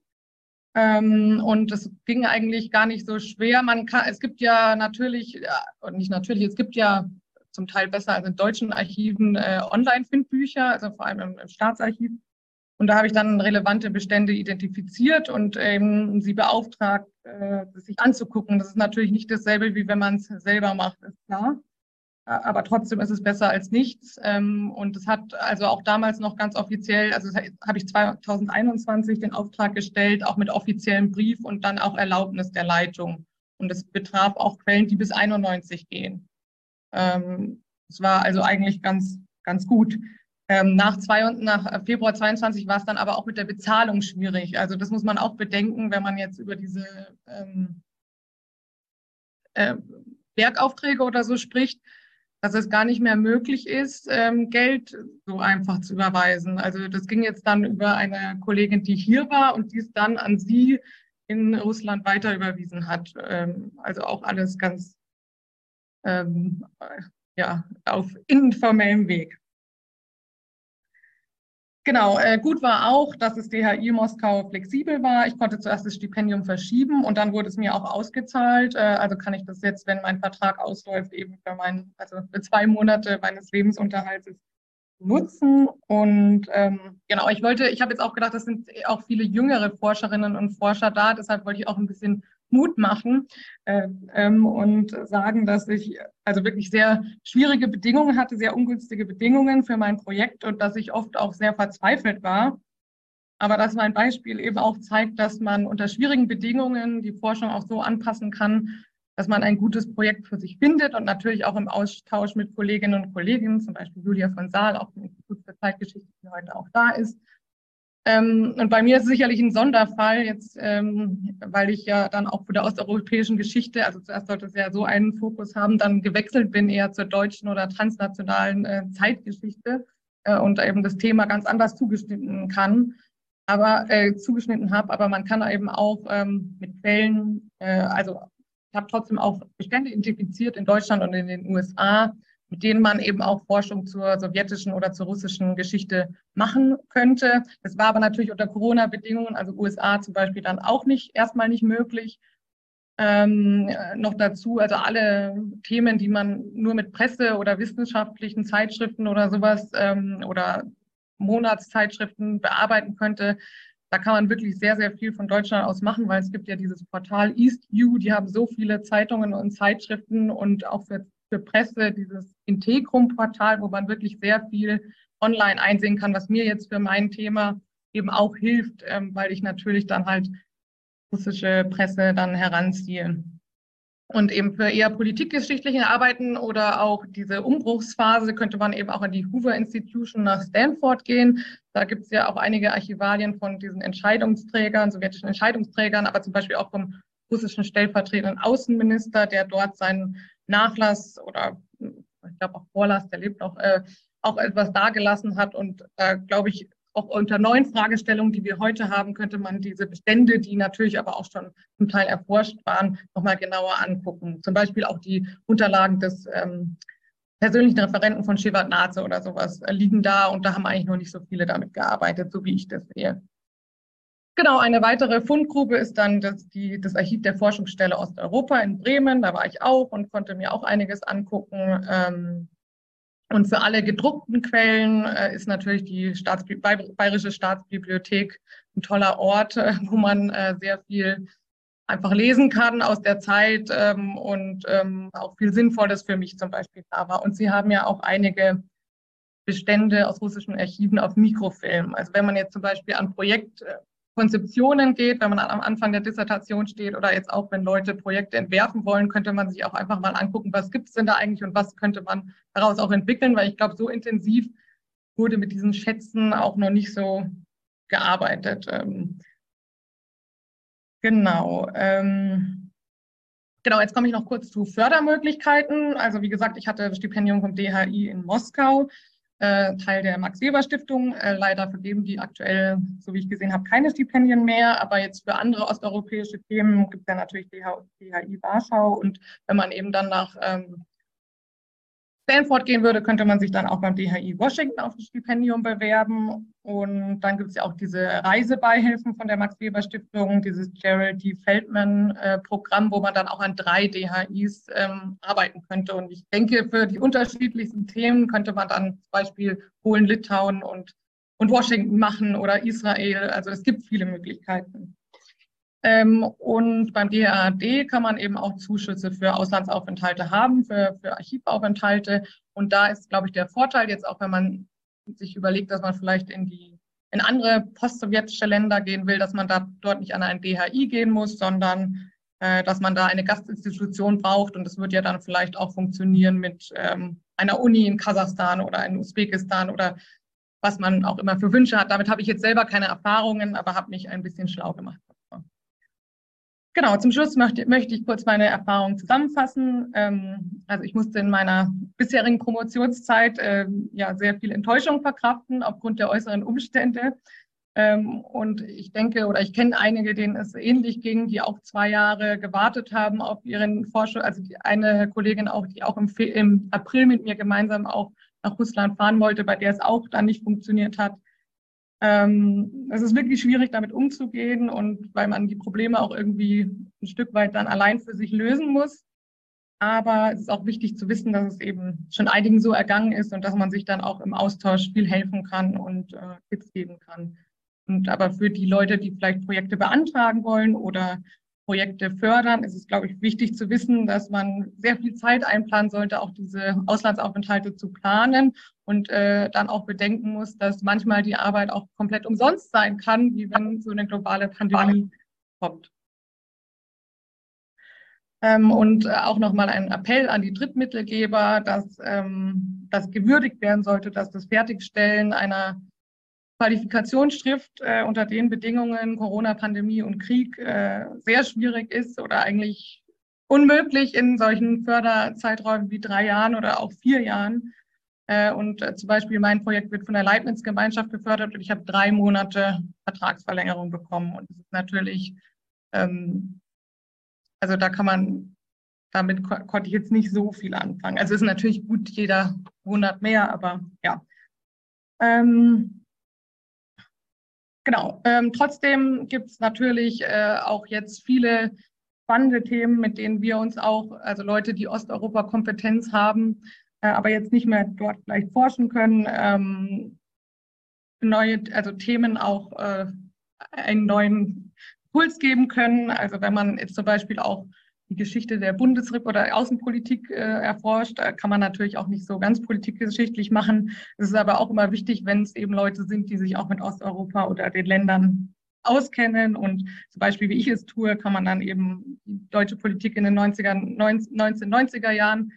S6: Ähm, und das ging eigentlich gar nicht so schwer. Man kann, es gibt ja natürlich, ja, und nicht natürlich, es gibt ja zum Teil besser als in deutschen Archiven äh, Online-Findbücher, also vor allem im, im Staatsarchiv. Und da habe ich dann relevante Bestände identifiziert und ähm, sie beauftragt, äh, sich anzugucken. Das ist natürlich nicht dasselbe, wie wenn man es selber macht, ist klar. Aber trotzdem ist es besser als nichts. Ähm, und es hat also auch damals noch ganz offiziell, also habe ich 2021 den Auftrag gestellt, auch mit offiziellem Brief und dann auch Erlaubnis der Leitung. Und es betraf auch Quellen, die bis 91 gehen. Ähm, es war also eigentlich ganz, ganz gut. Ähm, nach, zwei, nach äh, Februar 22 war es dann aber auch mit der Bezahlung schwierig. Also das muss man auch bedenken, wenn man jetzt über diese ähm, äh, Werkaufträge oder so spricht, dass es gar nicht mehr möglich ist, ähm, Geld so einfach zu überweisen. Also das ging jetzt dann über eine Kollegin, die hier war und die es dann an sie in Russland weiter überwiesen hat. Ähm, also auch alles ganz ähm, ja, auf informellem Weg. Genau, äh, gut war auch, dass das DHI Moskau flexibel war. Ich konnte zuerst das Stipendium verschieben und dann wurde es mir auch ausgezahlt. Äh, also kann ich das jetzt, wenn mein Vertrag ausläuft, eben für mein, also für zwei Monate meines Lebensunterhalts nutzen. Und ähm, genau, ich wollte, ich habe jetzt auch gedacht, das sind auch viele jüngere Forscherinnen und Forscher da, deshalb wollte ich auch ein bisschen Mut machen äh, ähm, und sagen, dass ich also wirklich sehr schwierige Bedingungen hatte, sehr ungünstige Bedingungen für mein Projekt und dass ich oft auch sehr verzweifelt war. Aber dass mein Beispiel eben auch zeigt, dass man unter schwierigen Bedingungen die Forschung auch so anpassen kann, dass man ein gutes Projekt für sich findet und natürlich auch im Austausch mit Kolleginnen und Kollegen, zum Beispiel Julia von Saal, auch im Institut für Zeitgeschichte, die heute auch da ist, ähm, und bei mir ist es sicherlich ein Sonderfall jetzt, ähm, weil ich ja dann auch für der osteuropäischen Geschichte, also zuerst sollte es ja so einen Fokus haben, dann gewechselt bin eher zur deutschen oder transnationalen äh, Zeitgeschichte äh, und eben das Thema ganz anders zugeschnitten kann, aber äh, zugeschnitten habe. Aber man kann eben auch ähm, mit Quellen, äh, also ich habe trotzdem auch Bestände identifiziert in Deutschland und in den USA, mit denen man eben auch Forschung zur sowjetischen oder zur russischen Geschichte machen könnte. Das war aber natürlich unter Corona-Bedingungen, also USA zum Beispiel, dann auch nicht erstmal nicht möglich. Ähm, noch dazu, also alle Themen, die man nur mit Presse oder wissenschaftlichen Zeitschriften oder sowas ähm, oder Monatszeitschriften bearbeiten könnte, da kann man wirklich sehr, sehr viel von Deutschland aus machen, weil es gibt ja dieses Portal EastView, die haben so viele Zeitungen und Zeitschriften und auch für für Presse, dieses Integrum-Portal, wo man wirklich sehr viel online einsehen kann, was mir jetzt für mein Thema eben auch hilft, ähm, weil ich natürlich dann halt russische Presse dann heranziehe. Und eben für eher politikgeschichtliche Arbeiten oder auch diese Umbruchsphase könnte man eben auch in die Hoover Institution nach Stanford gehen. Da gibt es ja auch einige Archivalien von diesen Entscheidungsträgern, sowjetischen Entscheidungsträgern, aber zum Beispiel auch vom russischen stellvertretenden Außenminister, der dort seinen Nachlass oder ich glaube auch Vorlass, der lebt noch, äh, auch etwas dargelassen hat. Und äh, glaube ich, auch unter neuen Fragestellungen, die wir heute haben, könnte man diese Bestände, die natürlich aber auch schon zum Teil erforscht waren, nochmal genauer angucken. Zum Beispiel auch die Unterlagen des ähm, persönlichen Referenten von Shevardnadze oder sowas liegen da und da haben eigentlich noch nicht so viele damit gearbeitet, so wie ich das sehe. Genau, eine weitere Fundgrube ist dann das, die, das Archiv der Forschungsstelle Osteuropa in Bremen. Da war ich auch und konnte mir auch einiges angucken. Ähm, und für alle gedruckten Quellen äh, ist natürlich die Staatsbi Bayerische Staatsbibliothek ein toller Ort, äh, wo man äh, sehr viel einfach lesen kann aus der Zeit ähm, und ähm, auch viel Sinnvolles für mich zum Beispiel da war. Und sie haben ja auch einige Bestände aus russischen Archiven auf Mikrofilm. Also wenn man jetzt zum Beispiel an Projekt Konzeptionen geht, wenn man am Anfang der Dissertation steht oder jetzt auch, wenn Leute Projekte entwerfen wollen, könnte man sich auch einfach mal angucken, was gibt es denn da eigentlich und was könnte man daraus auch entwickeln, weil ich glaube, so intensiv wurde mit diesen Schätzen auch noch nicht so gearbeitet. Ähm, genau. Ähm, genau, jetzt komme ich noch kurz zu Fördermöglichkeiten. Also wie gesagt, ich hatte das Stipendium vom DHI in Moskau. Äh, Teil der Max-Weber-Stiftung. Äh, leider vergeben die aktuell, so wie ich gesehen habe, keine Stipendien mehr. Aber jetzt für andere osteuropäische Themen gibt es ja natürlich DHI Warschau. Und wenn man eben dann nach ähm, Stanford gehen würde, könnte man sich dann auch beim DHI Washington auf ein Stipendium bewerben. Und dann gibt es ja auch diese Reisebeihilfen von der Max-Weber-Stiftung, dieses Gerald D. Feldman-Programm, wo man dann auch an drei DHIs ähm, arbeiten könnte. Und ich denke, für die unterschiedlichsten Themen könnte man dann zum Beispiel Polen, Litauen und, und Washington machen oder Israel. Also es gibt viele Möglichkeiten. Ähm, und beim DAAD kann man eben auch Zuschüsse für Auslandsaufenthalte haben, für, für Archivaufenthalte. Und da ist, glaube ich, der Vorteil jetzt auch, wenn man sich überlegt, dass man vielleicht in die in andere postsowjetische Länder gehen will, dass man da dort nicht an ein DHI gehen muss, sondern äh, dass man da eine Gastinstitution braucht. Und das wird ja dann vielleicht auch funktionieren mit ähm, einer Uni in Kasachstan oder in Usbekistan oder was man auch immer für Wünsche hat. Damit habe ich jetzt selber keine Erfahrungen, aber habe mich ein bisschen schlau gemacht. Genau, zum Schluss möchte, möchte ich kurz meine Erfahrungen zusammenfassen. Ähm, also ich musste in meiner bisherigen Promotionszeit äh, ja sehr viel Enttäuschung verkraften aufgrund der äußeren Umstände. Ähm, und ich denke oder ich kenne einige, denen es ähnlich ging, die auch zwei Jahre gewartet haben auf ihren Forschung. Also eine Kollegin auch, die auch im, im April mit mir gemeinsam auch nach Russland fahren wollte, bei der es auch dann nicht funktioniert hat. Ähm, es ist wirklich schwierig, damit umzugehen und weil man die Probleme auch irgendwie ein Stück weit dann allein für sich lösen muss. Aber es ist auch wichtig zu wissen, dass es eben schon einigen so ergangen ist und dass man sich dann auch im Austausch viel helfen kann und äh, Tipps geben kann. Und aber für die Leute, die vielleicht Projekte beantragen wollen oder Projekte fördern, ist es, glaube ich, wichtig zu wissen, dass man sehr viel Zeit einplanen sollte, auch diese Auslandsaufenthalte zu planen und äh, dann auch bedenken muss, dass manchmal die Arbeit auch komplett umsonst sein kann, wie wenn so eine globale Pandemie kommt. Ähm, und äh, auch nochmal ein Appell an die Drittmittelgeber, dass ähm, das gewürdigt werden sollte, dass das Fertigstellen einer Qualifikationsschrift äh, unter den Bedingungen Corona-Pandemie und Krieg äh, sehr schwierig ist oder eigentlich unmöglich in solchen Förderzeiträumen wie drei Jahren oder auch vier Jahren. Äh, und äh, zum Beispiel mein Projekt wird von der Leibniz-Gemeinschaft gefördert und ich habe drei Monate Vertragsverlängerung bekommen. Und das ist natürlich, ähm, also da kann man, damit ko konnte ich jetzt nicht so viel anfangen. Also es ist natürlich gut, jeder Monat mehr, aber ja. Ähm, Genau. Ähm, trotzdem gibt es natürlich äh, auch jetzt viele spannende Themen, mit denen wir uns auch, also Leute, die Osteuropa-Kompetenz haben, äh, aber jetzt nicht mehr dort vielleicht forschen können, ähm, neue, also Themen auch äh, einen neuen Puls geben können. Also wenn man jetzt zum Beispiel auch die Geschichte der Bundesrep oder Außenpolitik äh, erforscht. Da kann man natürlich auch nicht so ganz politikgeschichtlich machen. Es ist aber auch immer wichtig, wenn es eben Leute sind, die sich auch mit Osteuropa oder den Ländern auskennen. Und zum Beispiel, wie ich es tue, kann man dann eben die deutsche Politik in den 90er, 1990er Jahren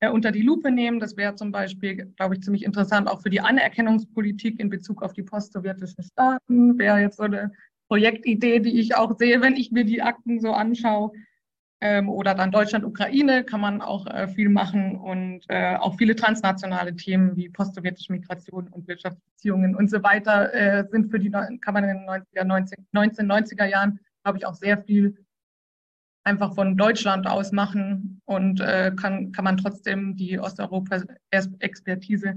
S6: äh, unter die Lupe nehmen. Das wäre zum Beispiel, glaube ich, ziemlich interessant auch für die Anerkennungspolitik in Bezug auf die postsowjetischen Staaten. Wäre jetzt so eine Projektidee, die ich auch sehe, wenn ich mir die Akten so anschaue. Ähm, oder dann Deutschland, Ukraine kann man auch äh, viel machen und äh, auch viele transnationale Themen wie postsowjetische Migration und Wirtschaftsbeziehungen und so weiter äh, sind für die, kann man in den 90er, 19, 1990er Jahren, glaube ich, auch sehr viel einfach von Deutschland aus machen und äh, kann, kann man trotzdem die Osteuropa-Expertise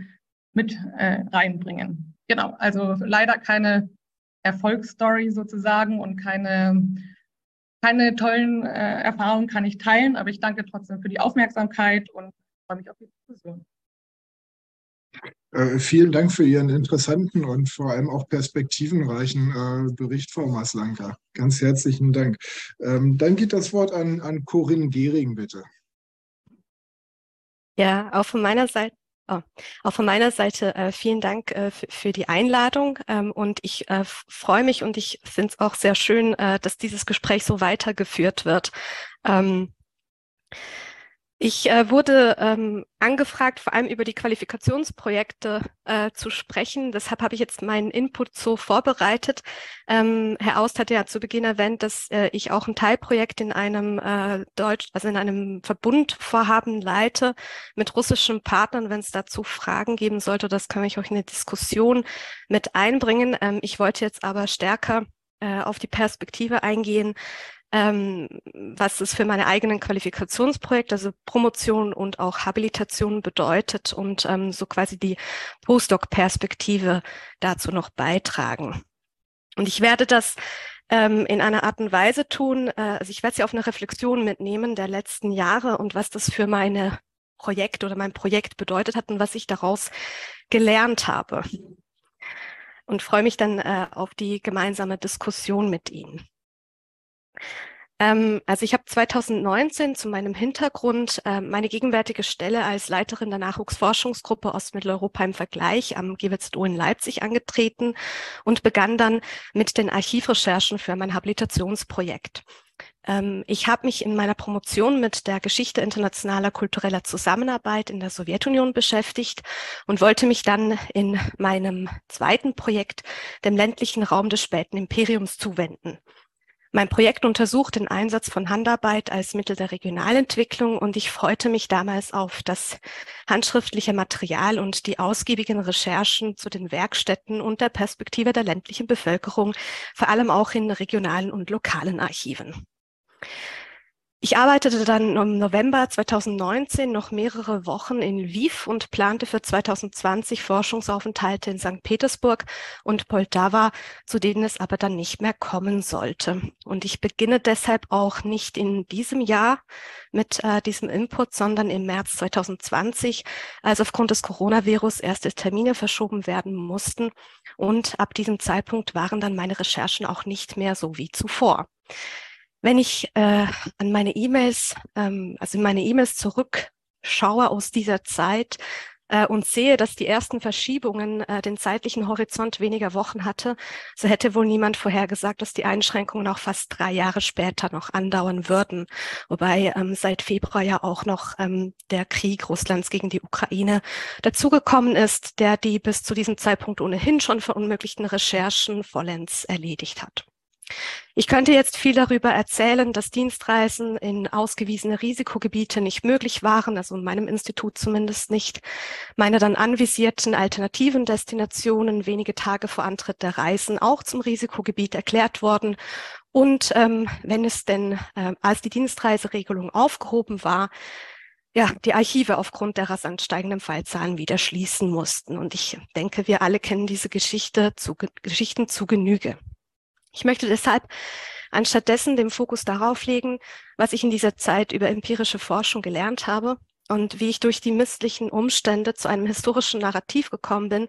S6: mit äh, reinbringen. Genau, also leider keine Erfolgsstory sozusagen und keine keine tollen äh, Erfahrungen kann ich teilen, aber ich danke trotzdem für die Aufmerksamkeit und freue mich auf die Diskussion.
S1: Äh, vielen Dank für Ihren interessanten und vor allem auch perspektivenreichen äh, Bericht, Frau Maslanka. Ganz herzlichen Dank. Ähm, dann geht das Wort an, an Corinne Gehring, bitte.
S7: Ja, auch von meiner Seite Oh, auch von meiner Seite äh, vielen Dank äh, für die Einladung ähm, und ich äh, freue mich und ich finde es auch sehr schön, äh, dass dieses Gespräch so weitergeführt wird. Ähm, ich äh, wurde ähm, angefragt, vor allem über die Qualifikationsprojekte äh, zu sprechen. Deshalb habe ich jetzt meinen Input so vorbereitet. Ähm, Herr Aust hat ja zu Beginn erwähnt, dass äh, ich auch ein Teilprojekt in einem äh, Deutsch, also in einem Verbundvorhaben leite mit russischen Partnern, wenn es dazu Fragen geben sollte. Das kann ich auch in eine Diskussion mit einbringen. Ähm, ich wollte jetzt aber stärker äh, auf die Perspektive eingehen, ähm, was es für meine eigenen Qualifikationsprojekte, also Promotion und auch Habilitation bedeutet und ähm, so quasi die Postdoc-Perspektive dazu noch beitragen. Und ich werde das ähm, in einer Art und Weise tun, äh, also ich werde Sie auf eine Reflexion mitnehmen der letzten Jahre und was das für meine Projekt oder mein Projekt bedeutet hat und was ich daraus gelernt habe. Und freue mich dann äh, auf die gemeinsame Diskussion mit Ihnen. Ähm, also ich habe 2019 zu meinem Hintergrund äh, meine gegenwärtige Stelle als Leiterin der Nachwuchsforschungsgruppe Ostmitteleuropa im Vergleich am GWZO in Leipzig angetreten und begann dann mit den Archivrecherchen für mein Habilitationsprojekt. Ähm, ich habe mich in meiner Promotion mit der Geschichte internationaler kultureller Zusammenarbeit in der Sowjetunion beschäftigt und wollte mich dann in meinem zweiten Projekt dem ländlichen Raum des späten Imperiums zuwenden. Mein Projekt untersucht den Einsatz von Handarbeit als Mittel der Regionalentwicklung und ich freute mich damals auf das handschriftliche Material und die ausgiebigen Recherchen zu den Werkstätten und der Perspektive der ländlichen Bevölkerung, vor allem auch in regionalen und lokalen Archiven. Ich arbeitete dann im November 2019 noch mehrere Wochen in Lviv und plante für 2020 Forschungsaufenthalte in St. Petersburg und Poltava, zu denen es aber dann nicht mehr kommen sollte. Und ich beginne deshalb auch nicht in diesem Jahr mit äh, diesem Input, sondern im März 2020, als aufgrund des Coronavirus erste Termine verschoben werden mussten. Und ab diesem Zeitpunkt waren dann meine Recherchen auch nicht mehr so wie zuvor. Wenn ich äh, an meine E-Mails, ähm, also meine E-Mails zurückschaue aus dieser Zeit äh, und sehe, dass die ersten Verschiebungen äh, den zeitlichen Horizont weniger Wochen hatte, so hätte wohl niemand vorhergesagt, dass die Einschränkungen auch fast drei Jahre später noch andauern würden. Wobei ähm, seit Februar ja auch noch ähm, der Krieg Russlands gegen die Ukraine dazugekommen ist, der die bis zu diesem Zeitpunkt ohnehin schon verunmöglichten Recherchen vollends erledigt hat. Ich könnte jetzt viel darüber erzählen, dass Dienstreisen in ausgewiesene Risikogebiete nicht möglich waren, also in meinem Institut zumindest nicht. Meine dann anvisierten alternativen Destinationen wenige Tage vor Antritt der Reisen auch zum Risikogebiet erklärt worden. Und ähm, wenn es denn, äh, als die Dienstreiseregelung aufgehoben war, ja, die Archive aufgrund der rasant steigenden Fallzahlen wieder schließen mussten. Und ich denke, wir alle kennen diese Geschichte zu, Geschichten zu Genüge. Ich möchte deshalb anstattdessen den Fokus darauf legen, was ich in dieser Zeit über empirische Forschung gelernt habe und wie ich durch die misslichen Umstände zu einem historischen Narrativ gekommen bin,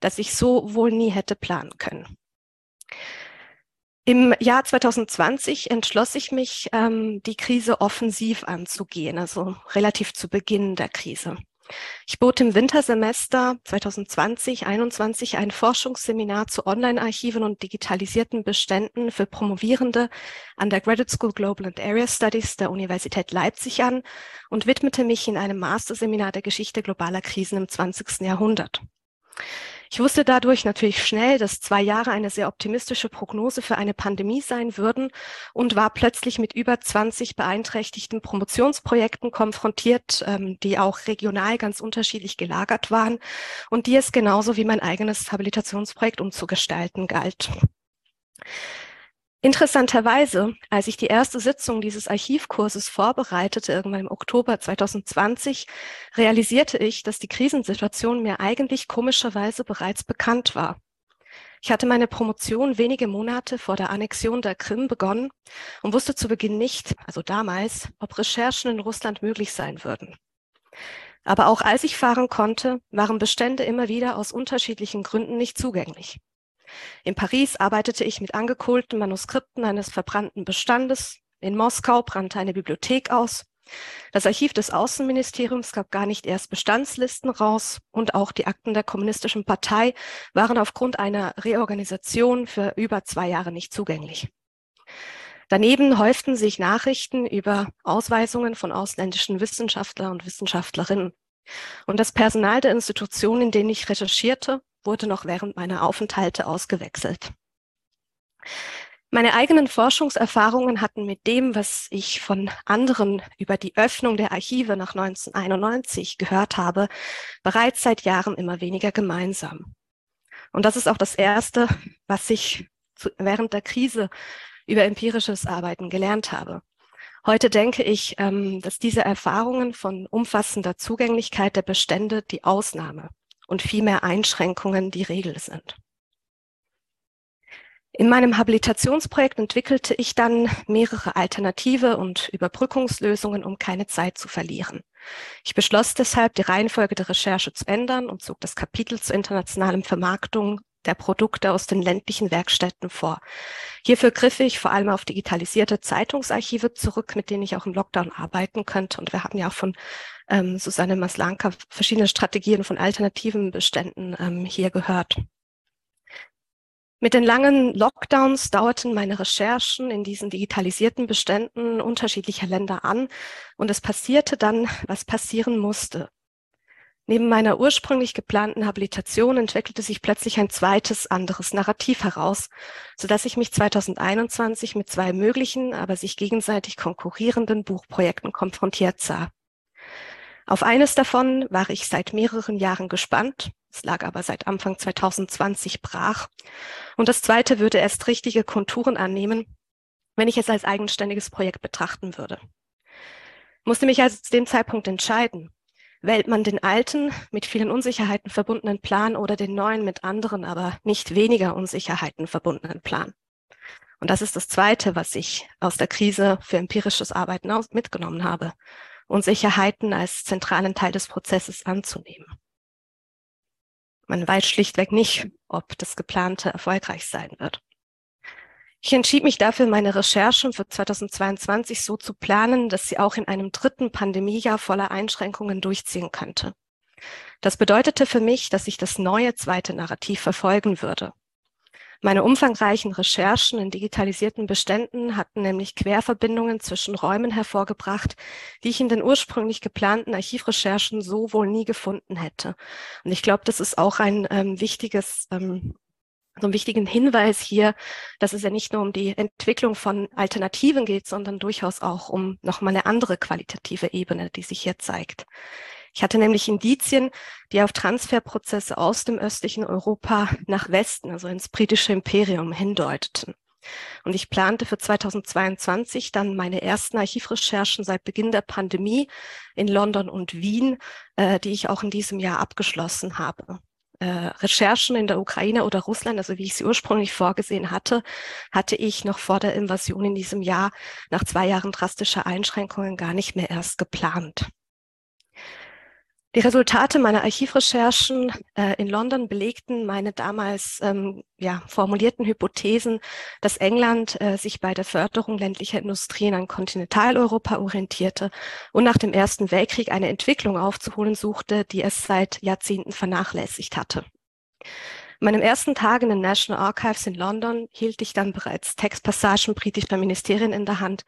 S7: das ich so wohl nie hätte planen können. Im Jahr 2020 entschloss ich mich, ähm, die Krise offensiv anzugehen, also relativ zu Beginn der Krise. Ich bot im Wintersemester 2020, 2021 ein Forschungsseminar zu Online-Archiven und digitalisierten Beständen für Promovierende an der Graduate School Global and Area Studies der Universität Leipzig an und widmete mich in einem Masterseminar der Geschichte globaler Krisen im 20. Jahrhundert. Ich wusste dadurch natürlich schnell, dass zwei Jahre eine sehr optimistische Prognose für eine Pandemie sein würden und war plötzlich mit über 20 beeinträchtigten Promotionsprojekten konfrontiert, ähm, die auch regional ganz unterschiedlich gelagert waren und die es genauso wie mein eigenes Habilitationsprojekt umzugestalten galt. Interessanterweise, als ich die erste Sitzung dieses Archivkurses vorbereitete, irgendwann im Oktober 2020, realisierte ich, dass die Krisensituation mir eigentlich komischerweise bereits bekannt war. Ich hatte meine Promotion wenige Monate vor der Annexion der Krim begonnen und wusste zu Beginn nicht, also damals, ob Recherchen in Russland möglich sein würden. Aber auch als ich fahren konnte, waren Bestände immer wieder aus unterschiedlichen Gründen nicht zugänglich. In Paris arbeitete ich mit angekohlten Manuskripten eines verbrannten Bestandes. In Moskau brannte eine Bibliothek aus. Das Archiv des Außenministeriums gab gar nicht erst Bestandslisten raus und auch die Akten der Kommunistischen Partei waren aufgrund einer Reorganisation für über zwei Jahre nicht zugänglich. Daneben häuften sich Nachrichten über Ausweisungen von ausländischen Wissenschaftlern und Wissenschaftlerinnen. Und das Personal der Institutionen, in denen ich recherchierte, wurde noch während meiner Aufenthalte ausgewechselt. Meine eigenen Forschungserfahrungen hatten mit dem, was ich von anderen über die Öffnung der Archive nach 1991 gehört habe, bereits seit Jahren immer weniger gemeinsam. Und das ist auch das Erste, was ich während der Krise über empirisches Arbeiten gelernt habe. Heute denke ich, ähm, dass diese Erfahrungen von umfassender Zugänglichkeit der Bestände die Ausnahme und viel mehr Einschränkungen die Regel sind. In meinem Habilitationsprojekt entwickelte ich dann mehrere alternative und Überbrückungslösungen, um keine Zeit zu verlieren. Ich beschloss deshalb, die Reihenfolge der Recherche zu ändern und zog das Kapitel zur internationalen Vermarktung der Produkte aus den ländlichen Werkstätten vor. Hierfür griff ich vor allem auf digitalisierte Zeitungsarchive zurück, mit denen ich auch im Lockdown arbeiten könnte. Und wir haben ja auch von ähm, Susanne Maslanka verschiedene Strategien von alternativen Beständen ähm, hier gehört. Mit den langen Lockdowns dauerten meine Recherchen in diesen digitalisierten Beständen unterschiedlicher Länder an und es passierte dann, was passieren musste. Neben meiner ursprünglich geplanten Habilitation entwickelte sich plötzlich ein zweites, anderes Narrativ heraus, so dass ich mich 2021 mit zwei möglichen, aber sich gegenseitig konkurrierenden Buchprojekten konfrontiert sah. Auf eines davon war ich seit mehreren Jahren gespannt. Es lag aber seit Anfang 2020 brach. Und das zweite würde erst richtige Konturen annehmen, wenn ich es als eigenständiges Projekt betrachten würde. Musste mich also zu dem Zeitpunkt entscheiden. Wählt man den alten, mit vielen Unsicherheiten verbundenen Plan oder den neuen, mit anderen, aber nicht weniger Unsicherheiten verbundenen Plan? Und das ist das Zweite, was ich aus der Krise für empirisches Arbeiten mitgenommen habe. Unsicherheiten als zentralen Teil des Prozesses anzunehmen. Man weiß schlichtweg nicht, ob das geplante erfolgreich sein wird. Ich entschied mich dafür, meine Recherchen für 2022 so zu planen, dass sie auch in einem dritten Pandemiejahr voller Einschränkungen durchziehen könnte. Das bedeutete für mich, dass ich das neue zweite Narrativ verfolgen würde. Meine umfangreichen Recherchen in digitalisierten Beständen hatten nämlich Querverbindungen zwischen Räumen hervorgebracht, die ich in den ursprünglich geplanten Archivrecherchen so wohl nie gefunden hätte. Und ich glaube, das ist auch ein ähm, wichtiges ähm, so einen wichtigen Hinweis hier, dass es ja nicht nur um die Entwicklung von Alternativen geht, sondern durchaus auch um nochmal eine andere qualitative Ebene, die sich hier zeigt. Ich hatte nämlich Indizien, die auf Transferprozesse aus dem östlichen Europa nach Westen, also ins britische Imperium, hindeuteten. Und ich plante für 2022 dann meine ersten Archivrecherchen seit Beginn der Pandemie in London und Wien, äh, die ich auch in diesem Jahr abgeschlossen habe. Äh, Recherchen in der Ukraine oder Russland, also wie ich sie ursprünglich vorgesehen hatte, hatte ich noch vor der Invasion in diesem Jahr nach zwei Jahren drastischer Einschränkungen gar nicht mehr erst geplant. Die Resultate meiner Archivrecherchen äh, in London belegten meine damals ähm, ja, formulierten Hypothesen, dass England äh, sich bei der Förderung ländlicher Industrien an Kontinentaleuropa orientierte und nach dem Ersten Weltkrieg eine Entwicklung aufzuholen suchte, die es seit Jahrzehnten vernachlässigt hatte. In meinem ersten Tag in den National Archives in London hielt ich dann bereits Textpassagen britischer Ministerien in der Hand,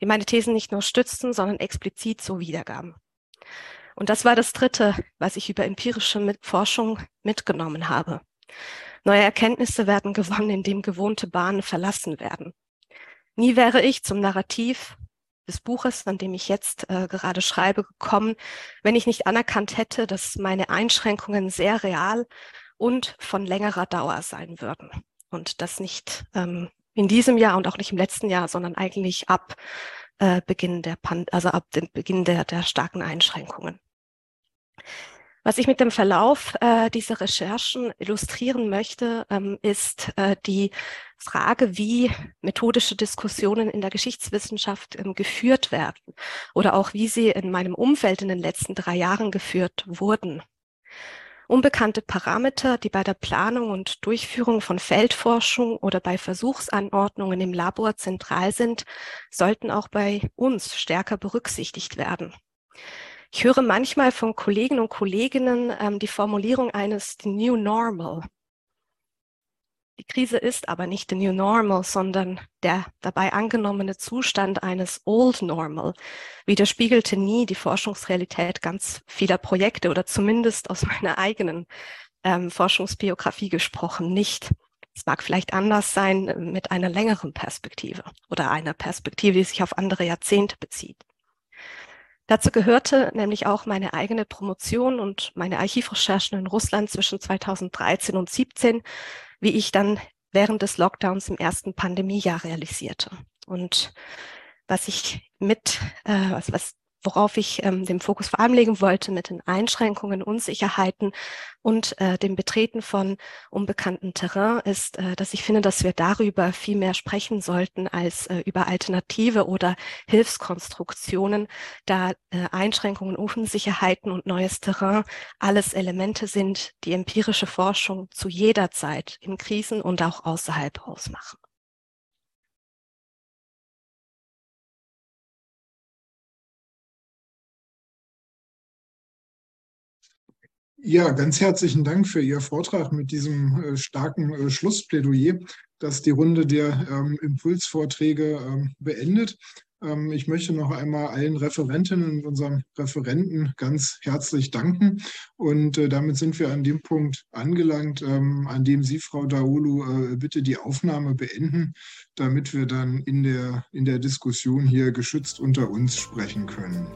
S7: die meine Thesen nicht nur stützten, sondern explizit so wiedergaben. Und das war das Dritte, was ich über empirische Forschung mitgenommen habe. Neue Erkenntnisse werden gewonnen, indem gewohnte Bahnen verlassen werden. Nie wäre ich zum Narrativ des Buches, an dem ich jetzt äh, gerade schreibe, gekommen, wenn ich nicht anerkannt hätte, dass meine Einschränkungen sehr real und von längerer Dauer sein würden. Und das nicht ähm, in diesem Jahr und auch nicht im letzten Jahr, sondern eigentlich ab äh, Beginn der Pan also ab dem Beginn der, der starken Einschränkungen. Was ich mit dem Verlauf äh, dieser Recherchen illustrieren möchte, ähm, ist äh, die Frage, wie methodische Diskussionen in der Geschichtswissenschaft ähm, geführt werden oder auch wie sie in meinem Umfeld in den letzten drei Jahren geführt wurden. Unbekannte Parameter, die bei der Planung und Durchführung von Feldforschung oder bei Versuchsanordnungen im Labor zentral sind, sollten auch bei uns stärker berücksichtigt werden. Ich höre manchmal von Kollegen und Kolleginnen ähm, die Formulierung eines The New Normal. Die Krise ist aber nicht the New Normal, sondern der dabei angenommene Zustand eines Old Normal widerspiegelte nie die Forschungsrealität ganz vieler Projekte oder zumindest aus meiner eigenen ähm, Forschungsbiografie gesprochen nicht. Es mag vielleicht anders sein äh, mit einer längeren Perspektive oder einer Perspektive, die sich auf andere Jahrzehnte bezieht. Dazu gehörte nämlich auch meine eigene Promotion und meine Archivrecherchen in Russland zwischen 2013 und 2017, wie ich dann während des Lockdowns im ersten Pandemiejahr realisierte. Und was ich mit, äh, was, was worauf ich ähm, den Fokus vor allem legen wollte mit den Einschränkungen, Unsicherheiten und äh, dem Betreten von unbekannten Terrain, ist, äh, dass ich finde, dass wir darüber viel mehr sprechen sollten als äh, über Alternative oder Hilfskonstruktionen, da äh, Einschränkungen, Unsicherheiten und neues Terrain alles Elemente sind, die empirische Forschung zu jeder Zeit in Krisen und auch außerhalb ausmachen.
S1: Ja, ganz herzlichen Dank für Ihr Vortrag mit diesem äh, starken äh, Schlussplädoyer, das die Runde der ähm, Impulsvorträge ähm, beendet. Ähm, ich möchte noch einmal allen Referentinnen und unserem Referenten ganz herzlich danken. Und äh, damit sind wir an dem Punkt angelangt, ähm, an dem Sie, Frau Daulu, äh, bitte die Aufnahme beenden, damit wir dann in der, in der Diskussion hier geschützt unter uns sprechen können.